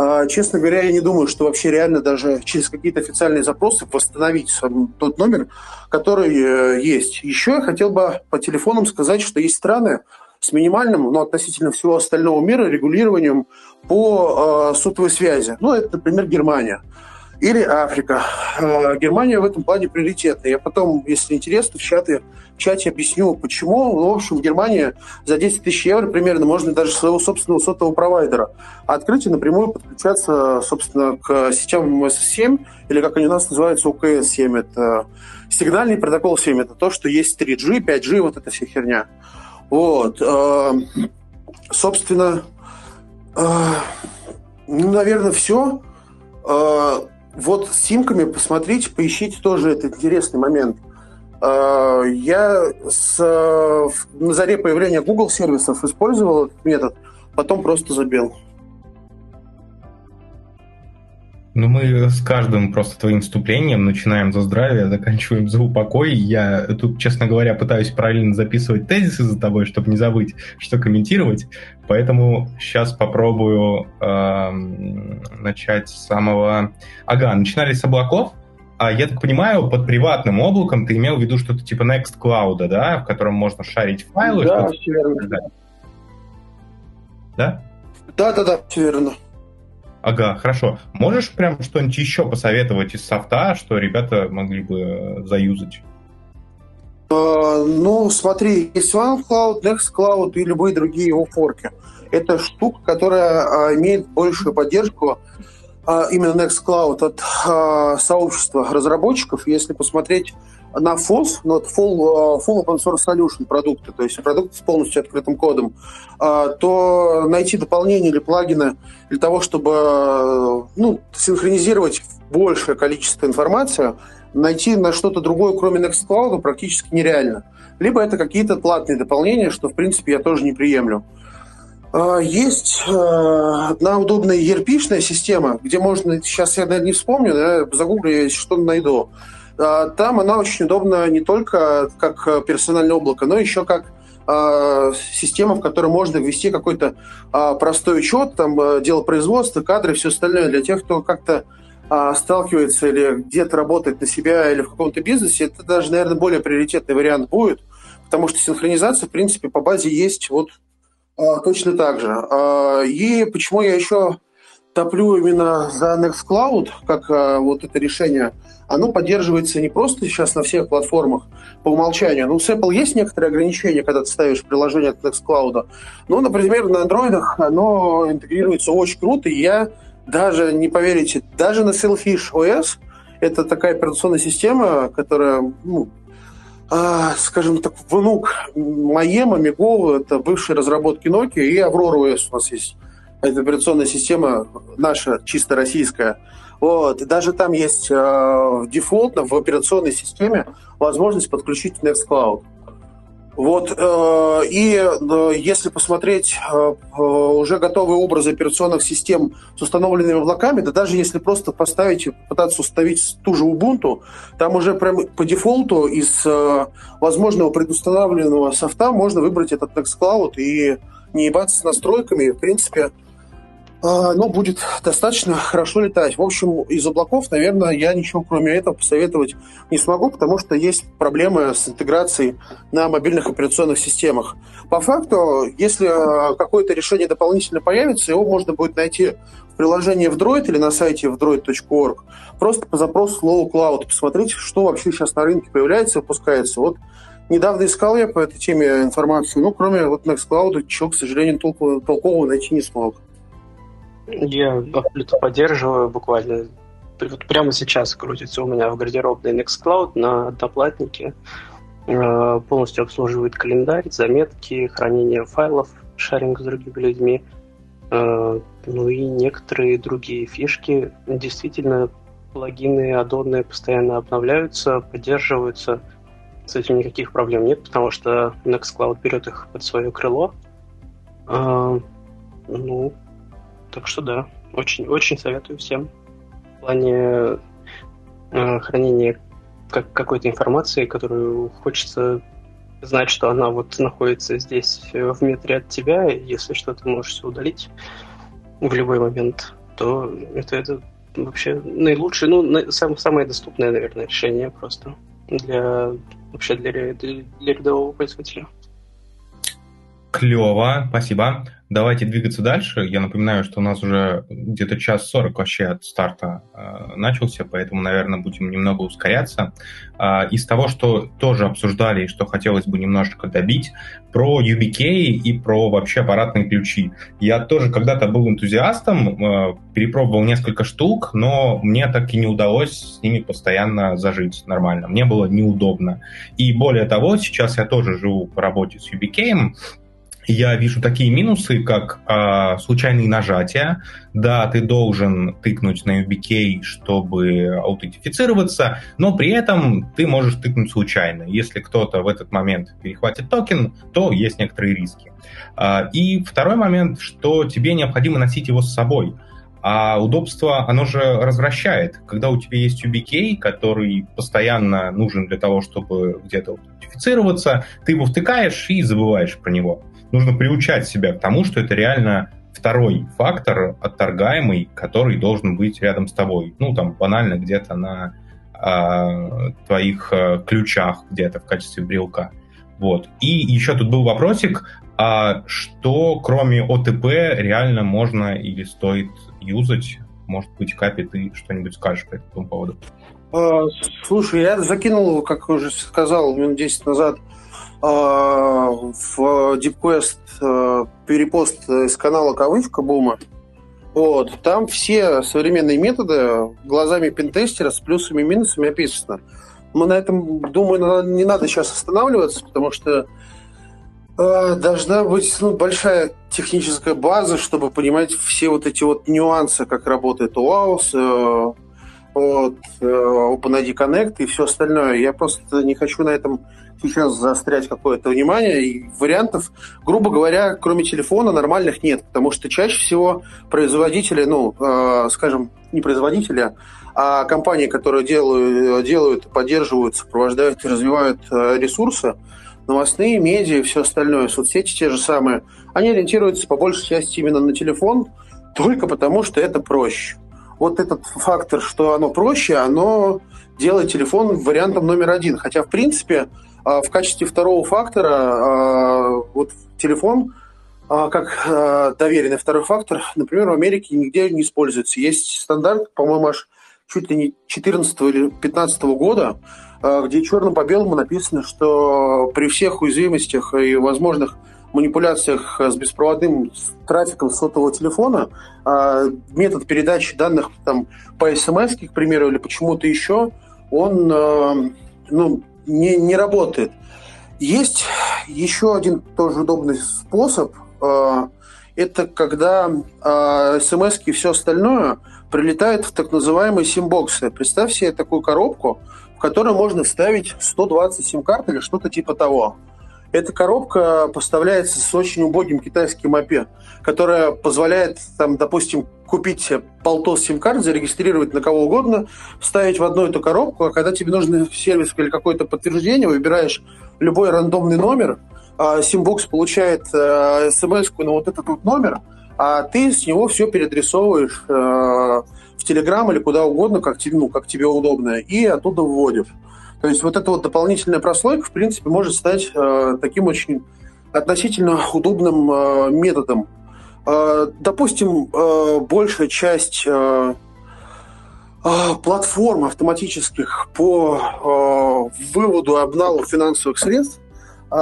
а, честно говоря, я не думаю, что вообще реально даже через какие-то официальные запросы восстановить тот номер, который э, есть. Еще я хотел бы по телефонам сказать, что есть страны с минимальным, но относительно всего остального мира регулированием по э, сотовой связи. Ну, это, например, Германия или Африка. Э, Германия в этом плане приоритетная. Я потом, если интересно, в чате, в чате объясню, почему. Ну, в общем, в Германии за 10 тысяч евро примерно можно даже своего собственного сотового провайдера открыть и напрямую подключаться, собственно, к сетям МС-7, или как они у нас называются, УКС-7. Это сигнальный протокол 7. Это то, что есть 3G, 5G, вот эта вся херня. Вот. Э, собственно, э, ну, наверное, все вот с симками посмотрите, поищите тоже этот интересный момент. А, я с, на заре появления Google сервисов использовал этот метод, потом просто забил. Ну, мы с каждым просто твоим вступлением начинаем за здравие, заканчиваем за упокой. Я тут, честно говоря, пытаюсь параллельно записывать тезисы за тобой, чтобы не забыть, что комментировать. Поэтому сейчас попробую э, начать с самого... Ага, начинали с облаков. А я так понимаю, под приватным облаком ты имел в виду что-то типа Nextcloud, да, в котором можно шарить файлы? Да, все верно. Да? Да, да, да, все верно. Ага, хорошо. Можешь прям что-нибудь еще посоветовать из софта, что ребята могли бы э, заюзать? Uh, ну, смотри, есть OneCloud, NextCloud и любые другие его форки. Это штука, которая uh, имеет большую поддержку именно NextCloud от сообщества разработчиков. Если посмотреть на FOSS, ну, full, full Open Source Solution продукты, то есть продукты с полностью открытым кодом, то найти дополнение или плагины для того, чтобы ну, синхронизировать большее количество информации, найти на что-то другое, кроме Nextcloud, практически нереально. Либо это какие-то платные дополнения, что, в принципе, я тоже не приемлю. Есть одна удобная ERP-шная система, где можно, сейчас я, наверное, не вспомню, да, загуглю, если что найду. Там она очень удобна не только как персональное облако, но еще как а, система, в которой можно ввести какой-то а, простой учет, там, а, дело производства, кадры, все остальное. Для тех, кто как-то сталкивается или где-то работает на себя или в каком-то бизнесе, это даже, наверное, более приоритетный вариант будет, потому что синхронизация, в принципе, по базе есть вот точно так же. И почему я еще топлю именно за Nextcloud, как вот это решение – оно поддерживается не просто сейчас на всех платформах по умолчанию. Ну, с Apple есть некоторые ограничения, когда ты ставишь приложение от Nextcloud. Ну, например, на андроидах оно интегрируется очень круто, и я даже, не поверите, даже на Selfish OS, это такая операционная система, которая, ну, а, скажем так, внук Маема, Мегова, это бывшие разработки Nokia, и Aurora OS у нас есть. Это операционная система наша, чисто российская. Вот. И даже там есть э, дефолтно в операционной системе возможность подключить Nextcloud. Вот, э, и э, если посмотреть э, э, уже готовые образы операционных систем с установленными облаками, да даже если просто поставить пытаться установить ту же Ubuntu, там уже прям по дефолту из э, возможного предустановленного софта можно выбрать этот Nextcloud и не ебаться с настройками. В принципе, а, но будет достаточно хорошо летать. В общем, из облаков, наверное, я ничего кроме этого посоветовать не смогу, потому что есть проблемы с интеграцией на мобильных операционных системах. По факту, если а, какое-то решение дополнительно появится, его можно будет найти в приложении в Droid или на сайте в droid.org. Просто по запросу слова cloud посмотреть, что вообще сейчас на рынке появляется, выпускается. Вот недавно искал я по этой теме информацию, но кроме вот Nextcloud, чего, к сожалению, толкового найти не смог. Я абсолютно поддерживаю буквально. Вот прямо сейчас крутится у меня в гардеробной Nextcloud на одноплатнике. Э, полностью обслуживает календарь, заметки, хранение файлов, шаринг с другими людьми. Э, ну и некоторые другие фишки. Действительно, плагины, аддоны постоянно обновляются, поддерживаются. с этим никаких проблем нет, потому что Nextcloud берет их под свое крыло. А, ну, так что да, очень, очень советую всем. В плане э, хранения как, какой-то информации, которую хочется знать, что она вот находится здесь э, в метре от тебя, если что, ты можешь удалить в любой момент, то это, это вообще наилучшее, ну, сам, самое доступное, наверное, решение просто для вообще для, для, для рядового пользователя. Клево, спасибо. Давайте двигаться дальше. Я напоминаю, что у нас уже где-то час сорок вообще от старта э, начался, поэтому, наверное, будем немного ускоряться. Э, из того, что тоже обсуждали и что хотелось бы немножечко добить, про UBK и про вообще аппаратные ключи. Я тоже когда-то был энтузиастом, э, перепробовал несколько штук, но мне так и не удалось с ними постоянно зажить нормально. Мне было неудобно. И более того, сейчас я тоже живу по работе с UBK, я вижу такие минусы, как э, случайные нажатия. Да, ты должен тыкнуть на UBK, чтобы аутентифицироваться, но при этом ты можешь тыкнуть случайно. Если кто-то в этот момент перехватит токен, то есть некоторые риски. Э, и второй момент, что тебе необходимо носить его с собой. А удобство, оно же развращает. Когда у тебя есть UBK, который постоянно нужен для того, чтобы где-то аутентифицироваться, ты его втыкаешь и забываешь про него нужно приучать себя к тому, что это реально второй фактор отторгаемый, который должен быть рядом с тобой. Ну, там, банально где-то на э, твоих э, ключах, где-то в качестве брелка. Вот. И еще тут был вопросик, а что кроме ОТП реально можно или стоит юзать? Может быть, Капи, ты что-нибудь скажешь по этому поводу? А, слушай, я закинул, как уже сказал минут 10 назад, в DeepQuest а, перепост из канала Кавычка Бума. Вот. Там все современные методы глазами пентестера с плюсами и минусами описаны. Мы на этом, думаю, не надо сейчас останавливаться, потому что э, должна быть ну, большая техническая база, чтобы понимать все вот эти вот нюансы, как работает OAuth, э, вот, э, OpenID Connect и все остальное. Я просто не хочу на этом сейчас заострять какое-то внимание. И вариантов, грубо говоря, кроме телефона, нормальных нет. Потому что чаще всего производители, ну, э, скажем, не производители, а компании, которые делают, делают поддерживают, сопровождают и развивают э, ресурсы, новостные, медиа и все остальное, соцсети те же самые, они ориентируются по большей части именно на телефон, только потому что это проще. Вот этот фактор, что оно проще, оно делает телефон вариантом номер один. Хотя, в принципе, а, в качестве второго фактора а, вот телефон а, как доверенный второй фактор, например, в Америке нигде не используется. Есть стандарт, по-моему, аж чуть ли не 14 или 15 года, где черным по белому написано, что при всех уязвимостях и возможных манипуляциях с беспроводным трафиком сотового телефона метод передачи данных там, по смс, к примеру, или почему-то еще, он ну, не, не работает. Есть еще один тоже удобный способ. Э, это когда э, смс и все остальное прилетает в так называемые симбоксы. Представь себе такую коробку, в которой можно вставить 120 сим-карт или что-то типа того. Эта коробка поставляется с очень убогим китайским API, которая позволяет, там, допустим, купить полтос сим-карт, зарегистрировать на кого угодно, вставить в одну эту коробку, а когда тебе нужен сервис или какое-то подтверждение, выбираешь любой рандомный номер, а Симбокс получает э, смс на вот этот вот номер, а ты с него все переадресовываешь э, в Телеграм или куда угодно, как тебе, ну, как тебе удобно, и оттуда вводишь. То есть вот эта вот дополнительная прослойка, в принципе, может стать э, таким очень относительно удобным э, методом. Э, допустим, э, большая часть э, э, платформ автоматических по э, выводу и обналу финансовых средств э,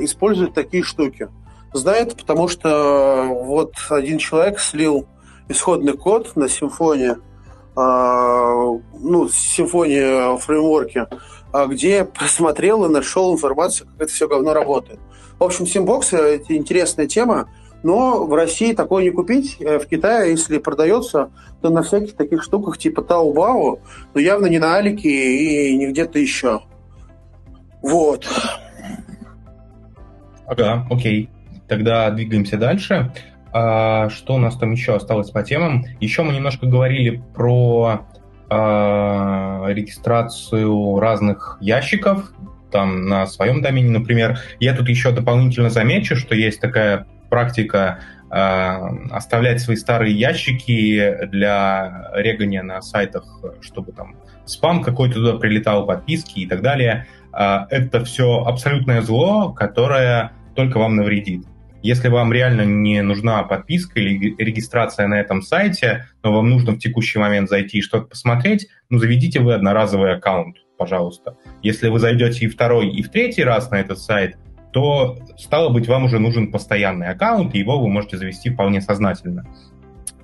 используют такие штуки. Знает, потому что вот один человек слил исходный код на симфонии, э, ну, симфонии фреймворке, а, где просмотрел и нашел информацию, как это все говно работает. В общем, симбоксы – это интересная тема, но в России такое не купить. Э, в Китае, если продается, то на всяких таких штуках типа Таобао, но явно не на Алике и не где-то еще. Вот. Ага, окей. Тогда двигаемся дальше. А, что у нас там еще осталось по темам? Еще мы немножко говорили про а, регистрацию разных ящиков там на своем домене, например. Я тут еще дополнительно замечу, что есть такая практика э, оставлять свои старые ящики для регания на сайтах, чтобы там спам какой-то туда прилетал, подписки и так далее. Э, это все абсолютное зло, которое только вам навредит. Если вам реально не нужна подписка или регистрация на этом сайте, но вам нужно в текущий момент зайти и что-то посмотреть, ну, заведите вы одноразовый аккаунт, пожалуйста. Если вы зайдете и второй, и в третий раз на этот сайт, то, стало быть, вам уже нужен постоянный аккаунт, и его вы можете завести вполне сознательно.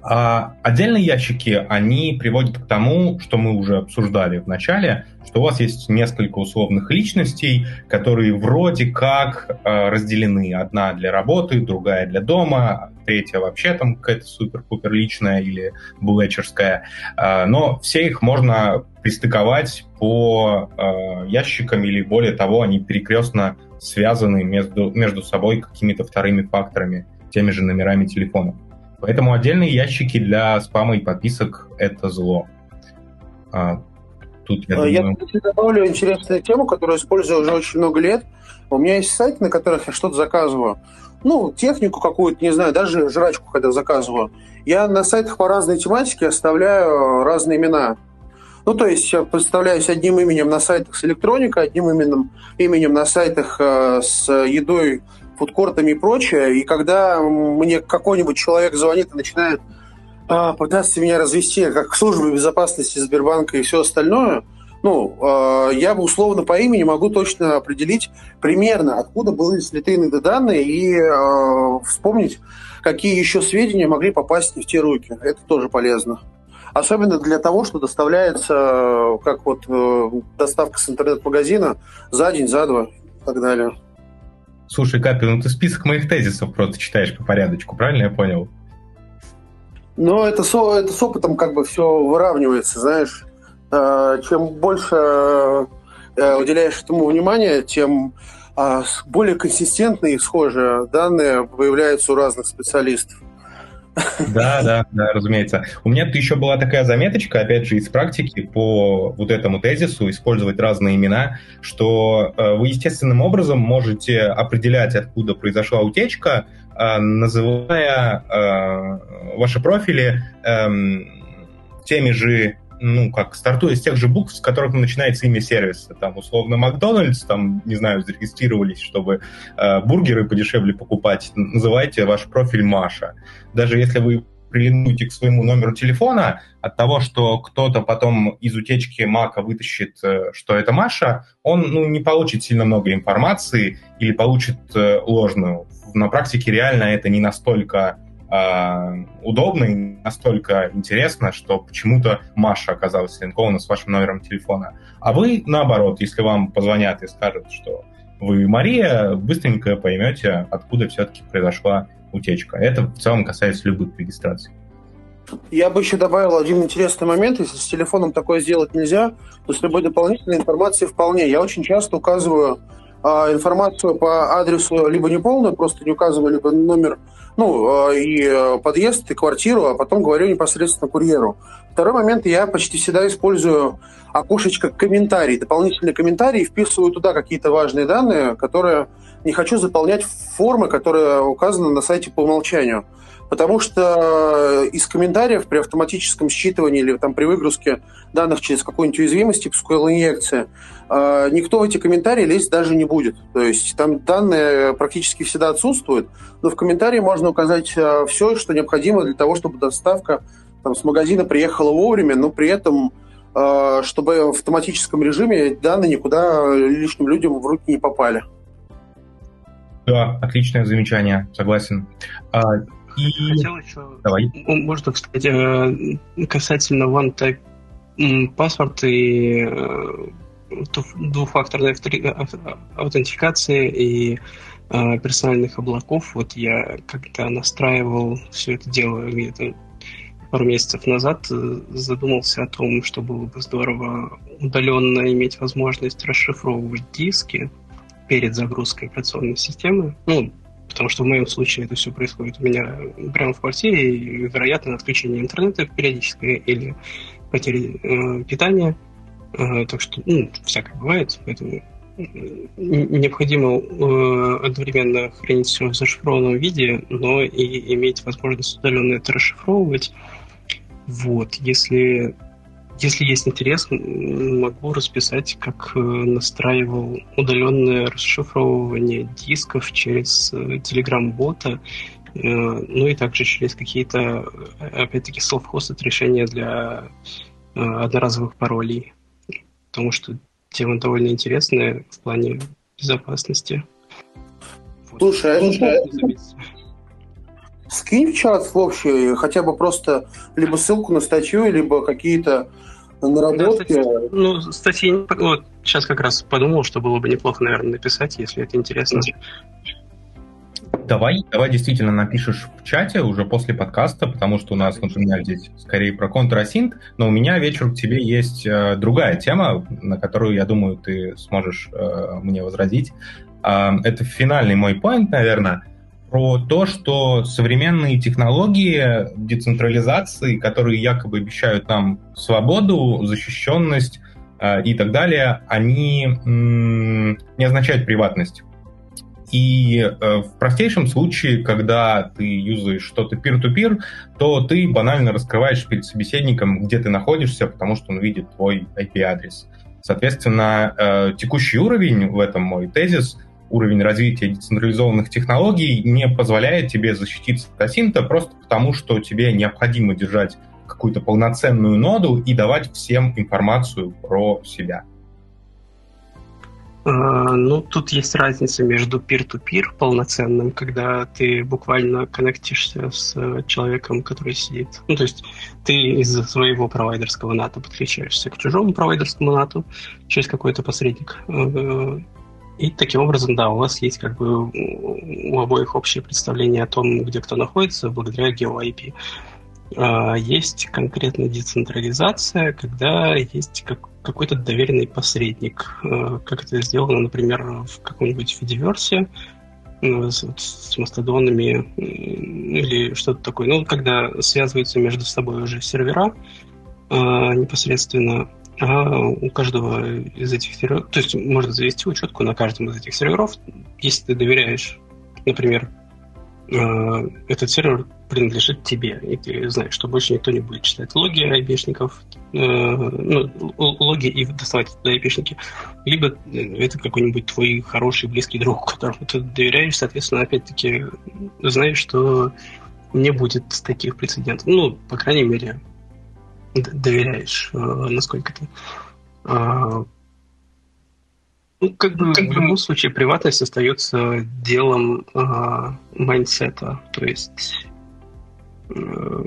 А отдельные ящики, они приводят к тому, что мы уже обсуждали в начале, что у вас есть несколько условных личностей, которые вроде как э, разделены. Одна для работы, другая для дома, третья вообще там какая-то супер-пупер личная или булечерская. Э, но все их можно пристыковать по э, ящикам или более того, они перекрестно связаны между, между собой какими-то вторыми факторами, теми же номерами телефонов. Поэтому отдельные ящики для спама и подписок — это зло. А, тут, я, я думаю... Я добавлю интересную тему, которую использую уже очень много лет. У меня есть сайты, на которых я что-то заказываю. Ну, технику какую-то, не знаю, даже жрачку, когда заказываю. Я на сайтах по разной тематике оставляю разные имена. Ну, то есть я представляюсь одним именем на сайтах с электроникой, одним именем, именем на сайтах э, с едой, фудкортами и прочее. И когда мне какой-нибудь человек звонит и начинает э, пытаться меня развести как службы безопасности Сбербанка и все остальное, ну, э, я бы условно по имени могу точно определить примерно, откуда были слиты данные и э, вспомнить, какие еще сведения могли попасть в те руки. Это тоже полезно. Особенно для того, что доставляется, как вот э, доставка с интернет-магазина за день, за два и так далее. Слушай, Капи, ну ты список моих тезисов просто читаешь по порядочку, правильно я понял? Ну, это, со, это с опытом как бы все выравнивается, знаешь. Э, чем больше уделяешь этому внимания, тем а, более консистентные и схожие данные появляются у разных специалистов. Да, да, да, разумеется. У меня тут еще была такая заметочка, опять же, из практики по вот этому тезису, использовать разные имена, что э, вы естественным образом можете определять, откуда произошла утечка, э, называя э, ваши профили э, теми же ну, как, стартуя с тех же букв, с которых начинается имя сервиса. Там, условно, Макдональдс, там, не знаю, зарегистрировались, чтобы э, бургеры подешевле покупать. Называйте ваш профиль Маша. Даже если вы прилинуете к своему номеру телефона, от того, что кто-то потом из утечки Мака вытащит, э, что это Маша, он ну, не получит сильно много информации или получит э, ложную. На практике реально это не настолько э, удобно и настолько интересно, что почему-то Маша оказалась линкована с вашим номером телефона. А вы, наоборот, если вам позвонят и скажут, что вы Мария, быстренько поймете, откуда все-таки произошла утечка. Это в целом касается любых регистраций. Я бы еще добавил один интересный момент. Если с телефоном такое сделать нельзя, то с любой дополнительной информацией вполне. Я очень часто указываю а, информацию по адресу либо неполную, просто не указываю, либо номер ну, э, и э, подъезд, и квартиру, а потом говорю непосредственно курьеру. Второй момент, я почти всегда использую окошечко комментарий, дополнительные комментарии, вписываю туда какие-то важные данные, которые не хочу заполнять формы, которые указаны на сайте по умолчанию. Потому что из комментариев при автоматическом считывании или там, при выгрузке данных через какую-нибудь уязвимость типа SQL инъекция э, никто в эти комментарии лезть даже не будет. То есть там данные практически всегда отсутствуют, но в комментарии можно указать э, все, что необходимо для того, чтобы доставка там, с магазина приехала вовремя, но при этом э, чтобы в автоматическом режиме данные никуда лишним людям в руки не попали. Да, отличное замечание, согласен. И... Хотел еще... Давай. Можно, кстати, э, касательно One Type паспорт и э, двухфакторной аутентификации и э, персональных облаков. Вот я как-то настраивал все это дело где-то пару месяцев назад задумался о том, что было бы здорово удаленно иметь возможность расшифровывать диски перед загрузкой операционной системы. Ну, потому что в моем случае это все происходит у меня прямо в квартире, и, вероятно, отключение интернета периодическое или потери э, питания. Э, так что, ну, всякое бывает, поэтому необходимо э, одновременно хранить все в зашифрованном виде, но и иметь возможность удаленно это расшифровывать. Вот, если, если есть интерес, могу расписать, как э, настраивал удаленное расшифровывание дисков через э, Telegram-бота, ну и также через какие-то, опять-таки, self-hosted решения для одноразовых паролей. Потому что тема довольно интересная в плане безопасности. Слушай, а ну, скинь в чат в общий хотя бы просто либо ссылку на статью, либо какие-то наработки. Да, статьи, ну, статьи... Вот, сейчас как раз подумал, что было бы неплохо, наверное, написать, если это интересно. Давай, давай действительно напишешь в чате уже после подкаста, потому что у нас, например, здесь скорее про контрасинт, но у меня вечером к тебе есть э, другая тема, на которую, я думаю, ты сможешь э, мне возразить. Э, это финальный мой поинт, наверное, про то, что современные технологии децентрализации, которые якобы обещают нам свободу, защищенность э, и так далее, они не означают приватность. И э, в простейшем случае, когда ты юзаешь что-то peer-to-peer, то ты банально раскрываешь перед собеседником, где ты находишься, потому что он видит твой IP-адрес. Соответственно, э, текущий уровень в этом мой тезис, уровень развития децентрализованных технологий не позволяет тебе защититься от асинта просто потому, что тебе необходимо держать какую-то полноценную ноду и давать всем информацию про себя. А, ну, тут есть разница между peer-to-peer полноценным, когда ты буквально коннектишься с человеком, который сидит. Ну, то есть ты из своего провайдерского НАТО подключаешься к чужому провайдерскому НАТО через какой-то посредник. И таким образом, да, у вас есть как бы у обоих общее представление о том, где кто находится, благодаря GeoIP. А, есть конкретная децентрализация, когда есть как, какой-то доверенный посредник. А, как это сделано, например, в каком-нибудь видеоверсе ну, с, с мастодонами или что-то такое. Ну, когда связываются между собой уже сервера а, непосредственно, а у каждого из этих серверов, то есть можно завести учетку на каждом из этих серверов, если ты доверяешь, например, Э, этот сервер принадлежит тебе, и ты знаешь, что больше никто не будет читать логи айпишников, э, ну, логи и доставать туда айпишники, либо это какой-нибудь твой хороший, близкий друг, которому ты доверяешь, соответственно, опять-таки знаешь, что не будет таких прецедентов. Ну, по крайней мере, доверяешь, э, насколько ты. А, ну, как бы как в любом случае приватность остается делом э, mindset а. То есть, э,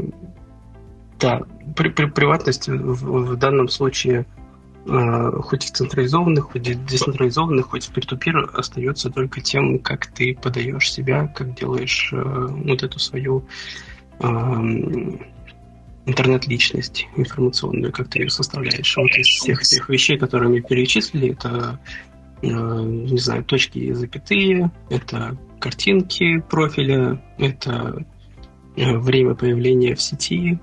да, при, при, приватность в, в данном случае э, хоть в централизованных, хоть в децентрализованных, хоть в peer остается только тем, как ты подаешь себя, как делаешь э, вот эту свою э, интернет-личность информационную, как ты ее составляешь. Вот из всех этих вещей, которые мы перечислили, это Э, не знаю, точки и запятые, это картинки профиля, это э, время появления в сети.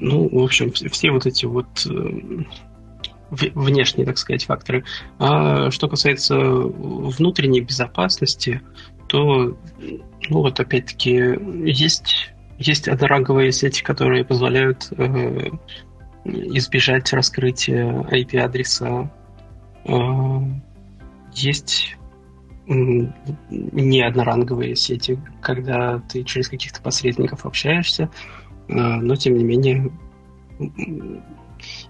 Ну, в общем, все вот эти вот э, внешние, так сказать, факторы. А что касается внутренней безопасности, то, ну вот опять-таки, есть, есть одноранговые сети, которые позволяют э, избежать раскрытия IP-адреса э, есть не одноранговые сети, когда ты через каких-то посредников общаешься, э, но тем не менее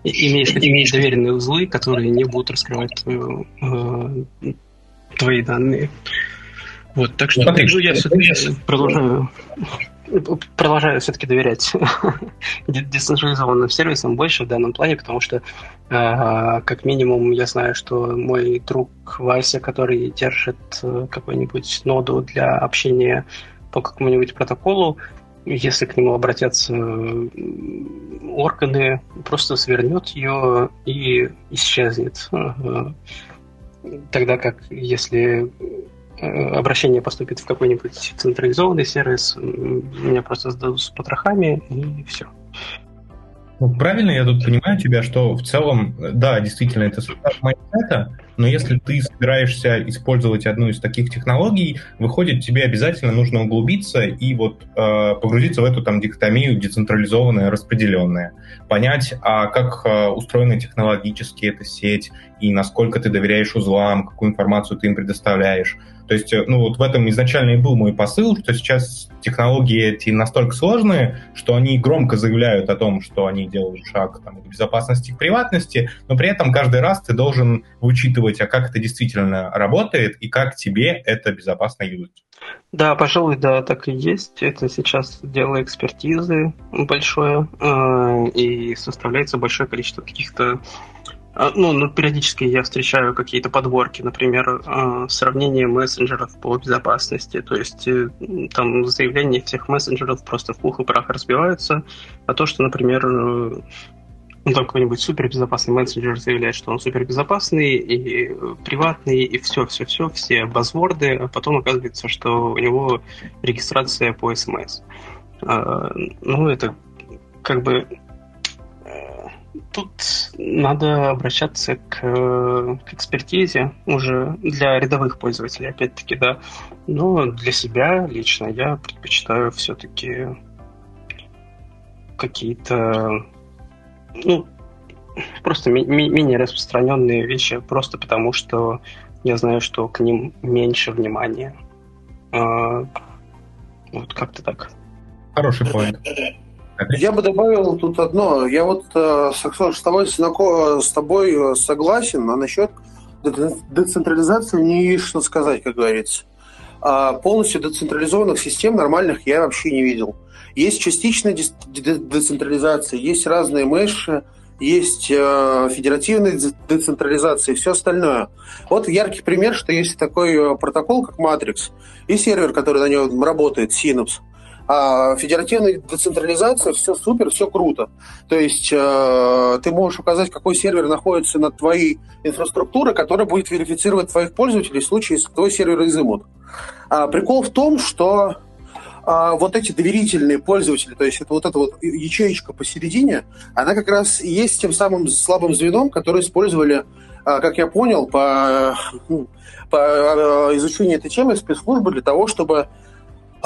имеешь какие-то доверенные узлы, которые не будут раскрывать твою, э, твои данные. Вот, так что Смотри, ну, я все-таки продолжаю. Продолжаю все-таки доверять. <laughs> Децентрализованным сервисам больше в данном плане, потому что, э, как минимум, я знаю, что мой друг Вася, который держит э, какую-нибудь ноду для общения по какому-нибудь протоколу, если к нему обратятся органы, просто свернет ее и исчезнет. Тогда как если обращение поступит в какой-нибудь централизованный сервис, меня просто сдадут с потрохами, и все. Ну, правильно я тут понимаю тебя, что в целом, да, действительно, это состав mindset а, но если ты собираешься использовать одну из таких технологий, выходит, тебе обязательно нужно углубиться и вот э, погрузиться в эту там дихотомию децентрализованная, распределенная, понять, а как э, устроена технологически эта сеть и насколько ты доверяешь узлам, какую информацию ты им предоставляешь, то есть, э, ну вот в этом изначально и был мой посыл, что сейчас технологии эти настолько сложные, что они громко заявляют о том, что они делают шаг там, к безопасности, к приватности, но при этом каждый раз ты должен вычитывать, а как это действительно работает и как тебе это безопасно юзать. Да, пожалуй, да, так и есть. Это сейчас дело экспертизы большое, э, и составляется большое количество каких-то ну, ну, периодически я встречаю какие-то подборки, например, а, сравнение мессенджеров по безопасности. То есть э, там заявления всех мессенджеров просто в пух и прах разбиваются. А то, что, например, э, ну, какой-нибудь супербезопасный мессенджер заявляет, что он супербезопасный и приватный, и все, все, базворды, а потом оказывается, что у него регистрация по СМС. Ну, это как бы Тут надо обращаться к, к экспертизе уже для рядовых пользователей, опять-таки, да. Но для себя лично я предпочитаю все-таки какие-то, ну, просто ми- ми- менее распространенные вещи, просто потому что я знаю, что к ним меньше внимания. А, вот как-то так. Хороший поинт. <laughs> Я бы добавил тут одно. Я вот э, с тобой, с тобой э, согласен, а насчет децентрализации не есть что сказать, как говорится. А полностью децентрализованных систем нормальных я вообще не видел. Есть частичная децентрализация, есть разные меши, есть э, федеративная децентрализация и все остальное. Вот яркий пример, что есть такой э, протокол, как Matrix, и сервер, который на нем работает, Synapse. А федеративная децентрализация, все супер, все круто. То есть э, ты можешь указать, какой сервер находится над твоей инфраструктурой, которая будет верифицировать твоих пользователей в случае, если твой сервер изымут. А прикол в том, что а, вот эти доверительные пользователи, то есть это вот эта вот ячеечка посередине, она как раз и есть тем самым слабым звеном, который использовали, а, как я понял, по, ну, по а, изучению этой темы спецслужбы для того, чтобы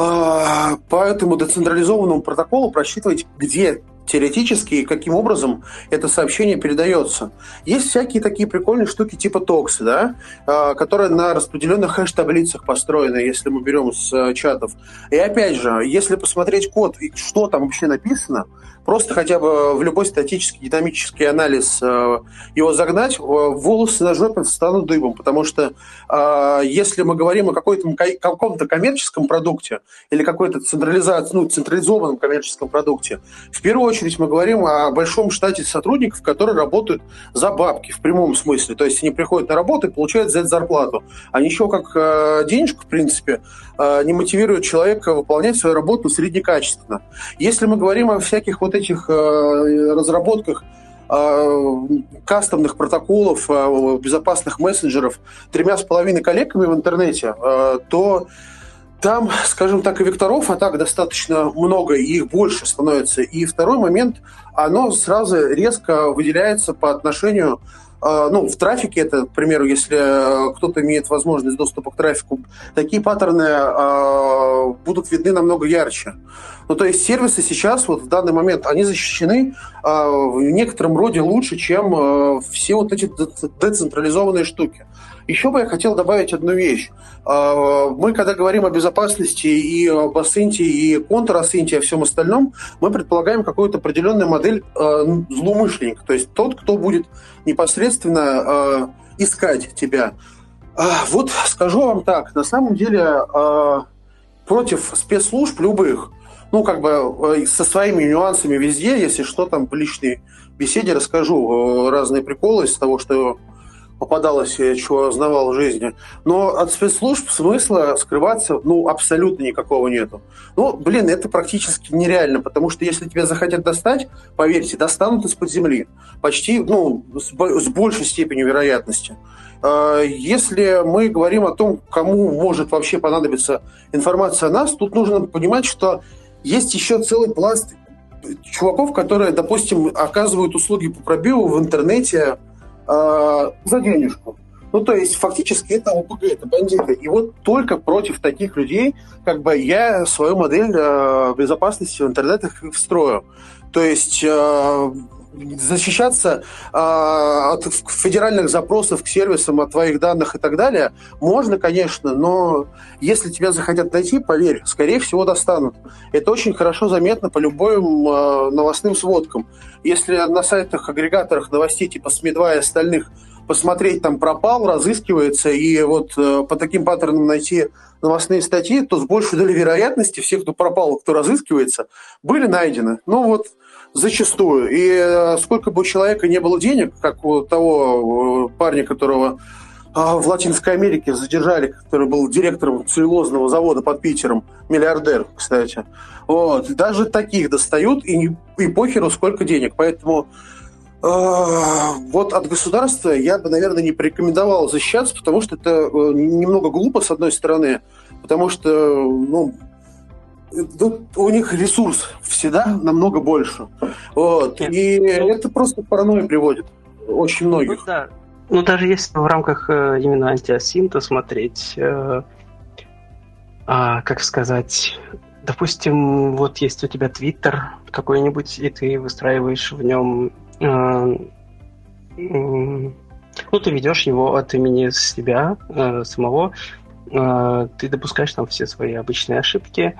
а, по этому децентрализованному протоколу просчитывать, где теоретически и каким образом это сообщение передается. Есть всякие такие прикольные штуки типа токсы, да, а, которые на распределенных хэш-таблицах построены, если мы берем с э, чатов. И опять же, если посмотреть код и что там вообще написано, просто хотя бы в любой статический динамический анализ э, его загнать, э, волосы на жопе станут дыбом, потому что э, если мы говорим о какой-то, каком-то коммерческом продукте или какой-то ну, централизованном коммерческом продукте, в первую очередь мы говорим о большом штате сотрудников, которые работают за бабки в прямом смысле. То есть они приходят на работу и получают за это зарплату. А ничего как денежку, в принципе, не мотивирует человека выполнять свою работу среднекачественно. Если мы говорим о всяких вот этих э, разработках э, кастомных протоколов, э, безопасных мессенджеров тремя с половиной коллегами в интернете, то там, скажем так, и векторов атак достаточно много, и их больше становится. И второй момент, оно сразу резко выделяется по отношению а, ну, в трафике это, к примеру, если э, кто-то имеет возможность доступа к трафику, такие паттерны э, будут видны намного ярче. Ну, то есть сервисы сейчас, вот в данный момент, они защищены э, в некотором роде лучше, чем э, все вот эти децентрализованные штуки. Еще бы я хотел добавить одну вещь. А, мы, когда говорим о безопасности и об ассенте, и контрассенте, и о всем остальном, мы предполагаем какую-то определенную модель а, злоумышленника. То есть тот, кто будет непосредственно а, искать тебя. Вот скажу вам так, на самом деле против спецслужб любых, ну, как бы со своими нюансами везде, если что, там в личной беседе расскажу разные приколы из того, что попадалось, чего узнавал в жизни. Но от спецслужб смысла скрываться, ну, абсолютно никакого нету. Ну, блин, это практически нереально, потому что если тебя захотят достать, поверьте, достанут из-под земли. Почти, ну, с, с большей степенью вероятности. А, если мы говорим о том, кому может вообще понадобиться информация о нас, тут нужно понимать, что есть еще целый пласт чуваков, которые, допустим, оказывают услуги по пробиву в интернете э, за денежку. Ну, то есть, фактически это ОПГ, это бандиты. И вот только против таких людей, как бы я свою модель э, безопасности в интернетах встрою. То есть, э, защищаться э, от федеральных запросов к сервисам, от твоих данных и так далее, можно, конечно, но если тебя захотят найти, поверь, скорее всего достанут. Это очень хорошо заметно по любым э, новостным сводкам. Если на сайтах, агрегаторах новостей типа СМИ-2 и остальных посмотреть, там пропал, разыскивается, и вот э, по таким паттернам найти новостные статьи, то с большей долей вероятности все, кто пропал, кто разыскивается, были найдены. Ну вот, Зачастую. И э, сколько бы у человека не было денег, как у того э, парня, которого а, в Латинской Америке задержали, который был директором целлюлозного завода под Питером, миллиардер, кстати. Вот. Даже таких достают, и, и похеру сколько денег. Поэтому э, вот от государства я бы, наверное, не порекомендовал защищаться, потому что это э, немного глупо, с одной стороны, потому что ну, у них ресурс всегда намного больше. Вот. И это просто к паранойи приводит очень многих. Ну, да. Ну, даже если в рамках э, именно антиасинта смотреть, э, а, как сказать, допустим, вот есть у тебя твиттер какой-нибудь, и ты выстраиваешь в нем э, ну, ты ведешь его от имени себя э, самого, э, ты допускаешь там все свои обычные ошибки,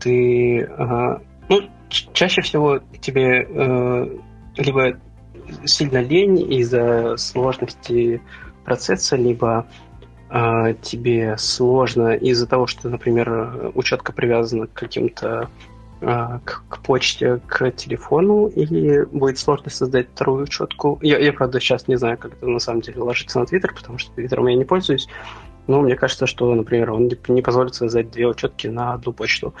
ты, э, ну, чаще всего тебе э, либо сильно лень из-за сложности процесса, либо э, тебе сложно из-за того, что, например, учетка привязана к каким-то э, к, к почте, к телефону, или будет сложно создать вторую учетку. Я, я, правда, сейчас не знаю, как это на самом деле ложится на Твиттер, потому что Твиттером я не пользуюсь. Но мне кажется, что, например, он не позволит создать две учетки на одну почту.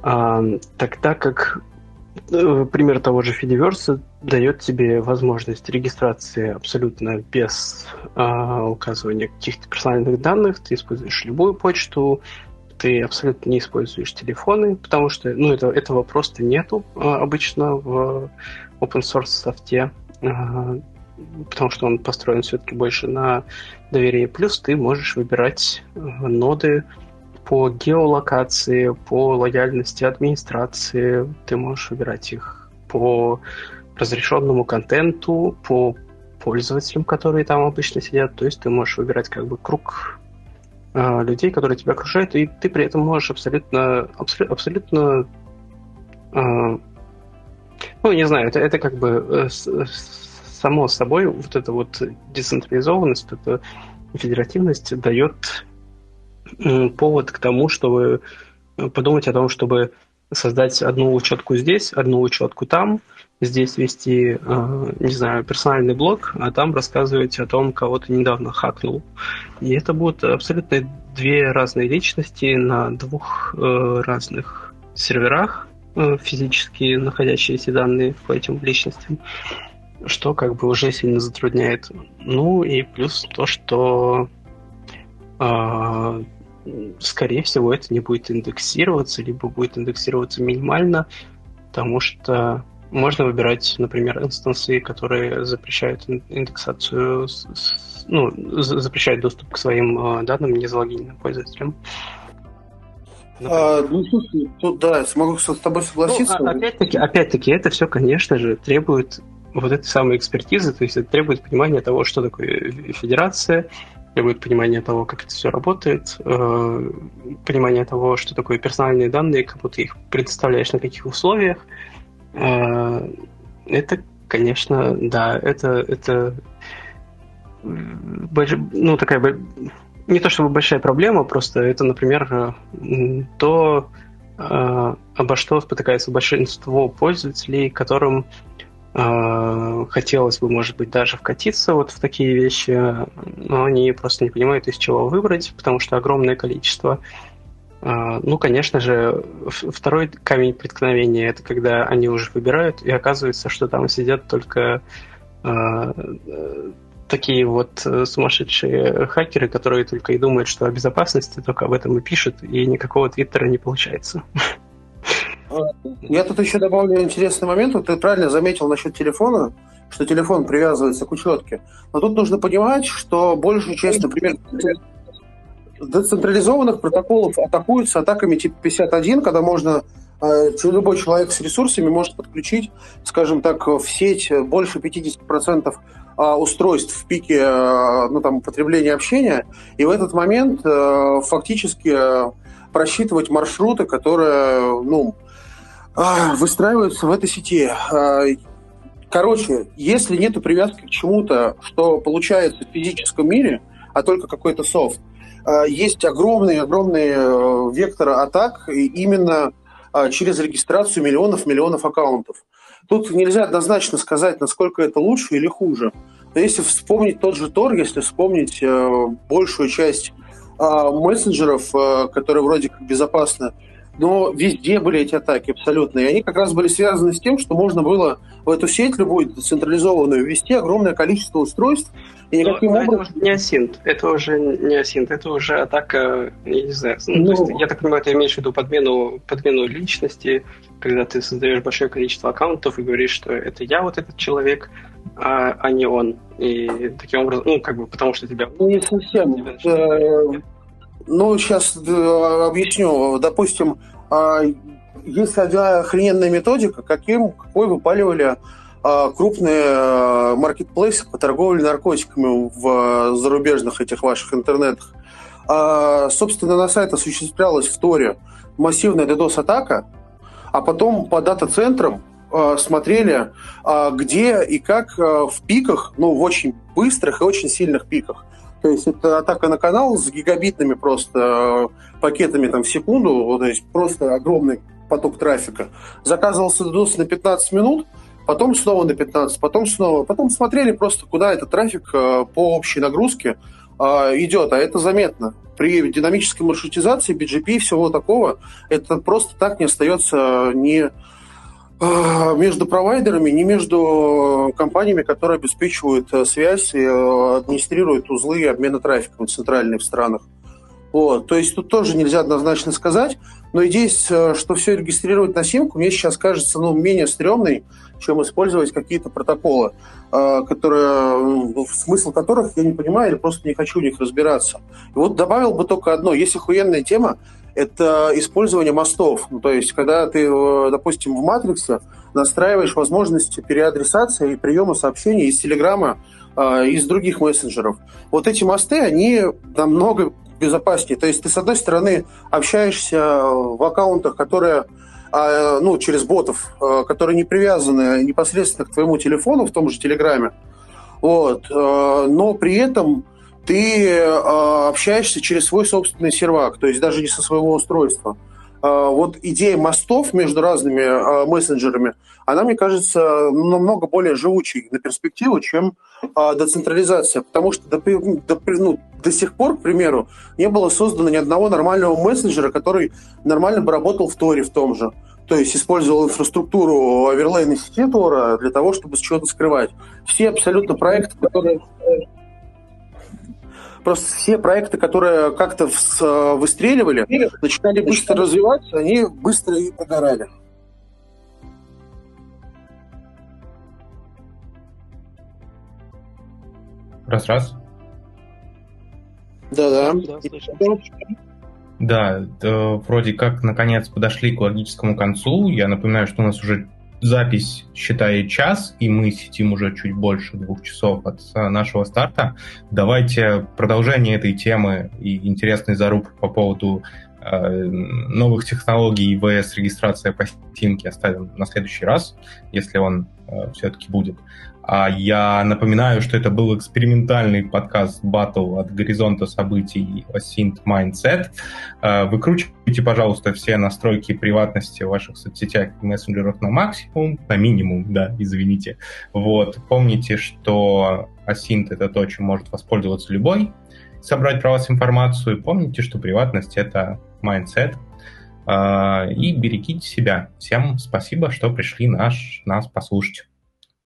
А, тогда как э, пример того же Fediverse дает тебе возможность регистрации абсолютно без а, указывания каких-то персональных данных. Ты используешь любую почту, ты абсолютно не используешь телефоны, потому что ну, это, этого просто нету а, обычно в open source софте, а, потому что он построен все-таки больше на доверии. Плюс ты можешь выбирать э, ноды, по геолокации, по лояльности администрации. Ты можешь выбирать их по разрешенному контенту, по пользователям, которые там обычно сидят. То есть ты можешь выбирать как бы круг э, людей, которые тебя окружают, и ты при этом можешь абсолютно, абсолютно, абсолютно э, ну, не знаю, это, это как бы э, само собой вот эта вот децентрализованность, эта федеративность дает повод к тому, чтобы э, подумать о том, чтобы создать одну учетку здесь, одну учетку там, здесь вести, э, не знаю, персональный блог, а там рассказывать о том, кого ты недавно хакнул. И это будут абсолютно две разные личности на двух э, разных серверах, физически находящиеся данные по этим личностям, что как бы уже сильно затрудняет. Ну и плюс то, что скорее всего, это не будет индексироваться, либо будет индексироваться минимально, потому что можно выбирать, например, инстансы, которые запрещают индексацию, ну, запрещают доступ к своим э, данным незалогиненным пользователям. А, ну, слушай, тут да, смогу с тобой согласиться. Ну, а, опять-таки, опять-таки, это все, конечно же, требует вот этой самой экспертизы, то есть это требует понимания того, что такое федерация, требует понимания того, как это все работает, э, понимания того, что такое персональные данные, кому ты их предоставляешь на каких условиях. Э, это, конечно, да, это, это ну, такая не то чтобы большая проблема, просто это, например, то, э, обо что спотыкается большинство пользователей, которым хотелось бы, может быть, даже вкатиться вот в такие вещи, но они просто не понимают, из чего выбрать, потому что огромное количество. Ну, конечно же, второй камень преткновения – это когда они уже выбирают, и оказывается, что там сидят только такие вот э, сумасшедшие хакеры, которые только и думают, что о безопасности, только об этом и пишут, и никакого твиттера не получается. <laughs> Я тут еще добавлю интересный момент. Вот ты правильно заметил насчет телефона, что телефон привязывается к учетке. Но тут нужно понимать, что большую часть, например, децентрализованных протоколов атакуются атаками типа 51, когда можно э, любой человек с ресурсами может подключить, скажем так, в сеть больше 50% а, устройств в пике э, ну, там, потребления общения, и в этот момент э, фактически э, просчитывать маршруты, которые ну, выстраиваются в этой сети. А, короче, если нет привязки к чему-то, что получается в физическом мире, а только какой-то софт, есть огромный-огромный вектор атак именно через регистрацию миллионов-миллионов аккаунтов. Тут нельзя однозначно сказать, насколько это лучше или хуже. Но если вспомнить тот же Тор, если вспомнить э, большую часть э, мессенджеров, э, которые вроде как безопасны, но везде были эти атаки абсолютно. И они как раз были связаны с тем, что можно было в эту сеть любую централизованную ввести огромное количество устройств, и никаким но, образом... это уже не асинт, это уже не асинт, это уже атака, я не знаю, ну, ну, то есть, я так понимаю, ты имеешь в виду подмену, подмену личности, когда ты создаешь большое количество аккаунтов и говоришь, что это я вот этот человек, а, а не он. И таким образом, ну, как бы, потому что тебя... Ну, не совсем. Э, ну, сейчас э, объясню. Допустим, а, есть охрененная методика, каким, какой выпаливали а, крупные э, маркетплейсы по торговле наркотиками в зарубежных этих ваших интернетах. Собственно, на сайт осуществлялась в Торе массивная DDoS-атака, а потом по дата-центрам э, смотрели, э, где и как э, в пиках, ну, в очень быстрых и очень сильных пиках. То есть это атака на канал с гигабитными просто пакетами там в секунду, то есть просто огромный поток трафика. Заказывался DDoS на 15 минут, потом снова на 15, потом снова. Потом смотрели просто, куда этот трафик по общей нагрузке идет, а это заметно при динамической маршрутизации, BGP и всего такого, это просто так не остается а, между провайдерами, не между компаниями, которые обеспечивают э, связь и э, администрируют узлы обмена трафиком центральные в странах. Вот. То есть тут тоже нельзя однозначно сказать, но идея, э, что все регистрировать на симку, мне сейчас кажется ну, менее стрёмной, чем использовать какие-то протоколы, которые, смысл которых я не понимаю или просто не хочу в них разбираться. И вот добавил бы только одно. Есть охуенная тема, это использование мостов. Ну, то есть, когда ты, э, допустим, в Матриксе настраиваешь возможности переадресации и приема сообщений из Телеграма, из других мессенджеров. Вот эти мосты, они намного безопаснее. То есть ты, с одной стороны, общаешься в аккаунтах, которые а, ну, через ботов, а, которые не привязаны непосредственно к твоему телефону в том же Телеграме. Вот. А, но при этом ты общаешься через свой собственный сервак, то есть даже не со своего устройства. Вот идея мостов между разными мессенджерами, она, мне кажется, намного более живучей на перспективу, чем децентрализация. Потому что до, до, ну, до сих пор, к примеру, не было создано ни одного нормального мессенджера, который нормально бы работал в Торе в том же. То есть использовал инфраструктуру оверлейной сети Тора для того, чтобы чего-то скрывать. Все абсолютно проекты, которые... Просто все проекты, которые как-то выстреливали, начинали быстро развиваться, они быстро и прогорали. Раз-раз. Да-да. Да, да, вроде как наконец подошли к логическому концу. Я напоминаю, что у нас уже запись считает час, и мы сидим уже чуть больше двух часов от э, нашего старта. Давайте продолжение этой темы и интересный заруб по поводу новых технологий ИВС, регистрация по синке оставим на следующий раз, если он все-таки будет. А я напоминаю, что это был экспериментальный подкаст Battle от горизонта событий Async Mindset. А, выкручивайте, пожалуйста, все настройки приватности в ваших соцсетях и мессенджерах на максимум, на минимум, да, извините. Вот. Помните, что Async — это то, чем может воспользоваться любой, собрать про вас информацию. Помните, что приватность — это mindset, а, и берегите себя. Всем спасибо, что пришли наш, нас послушать.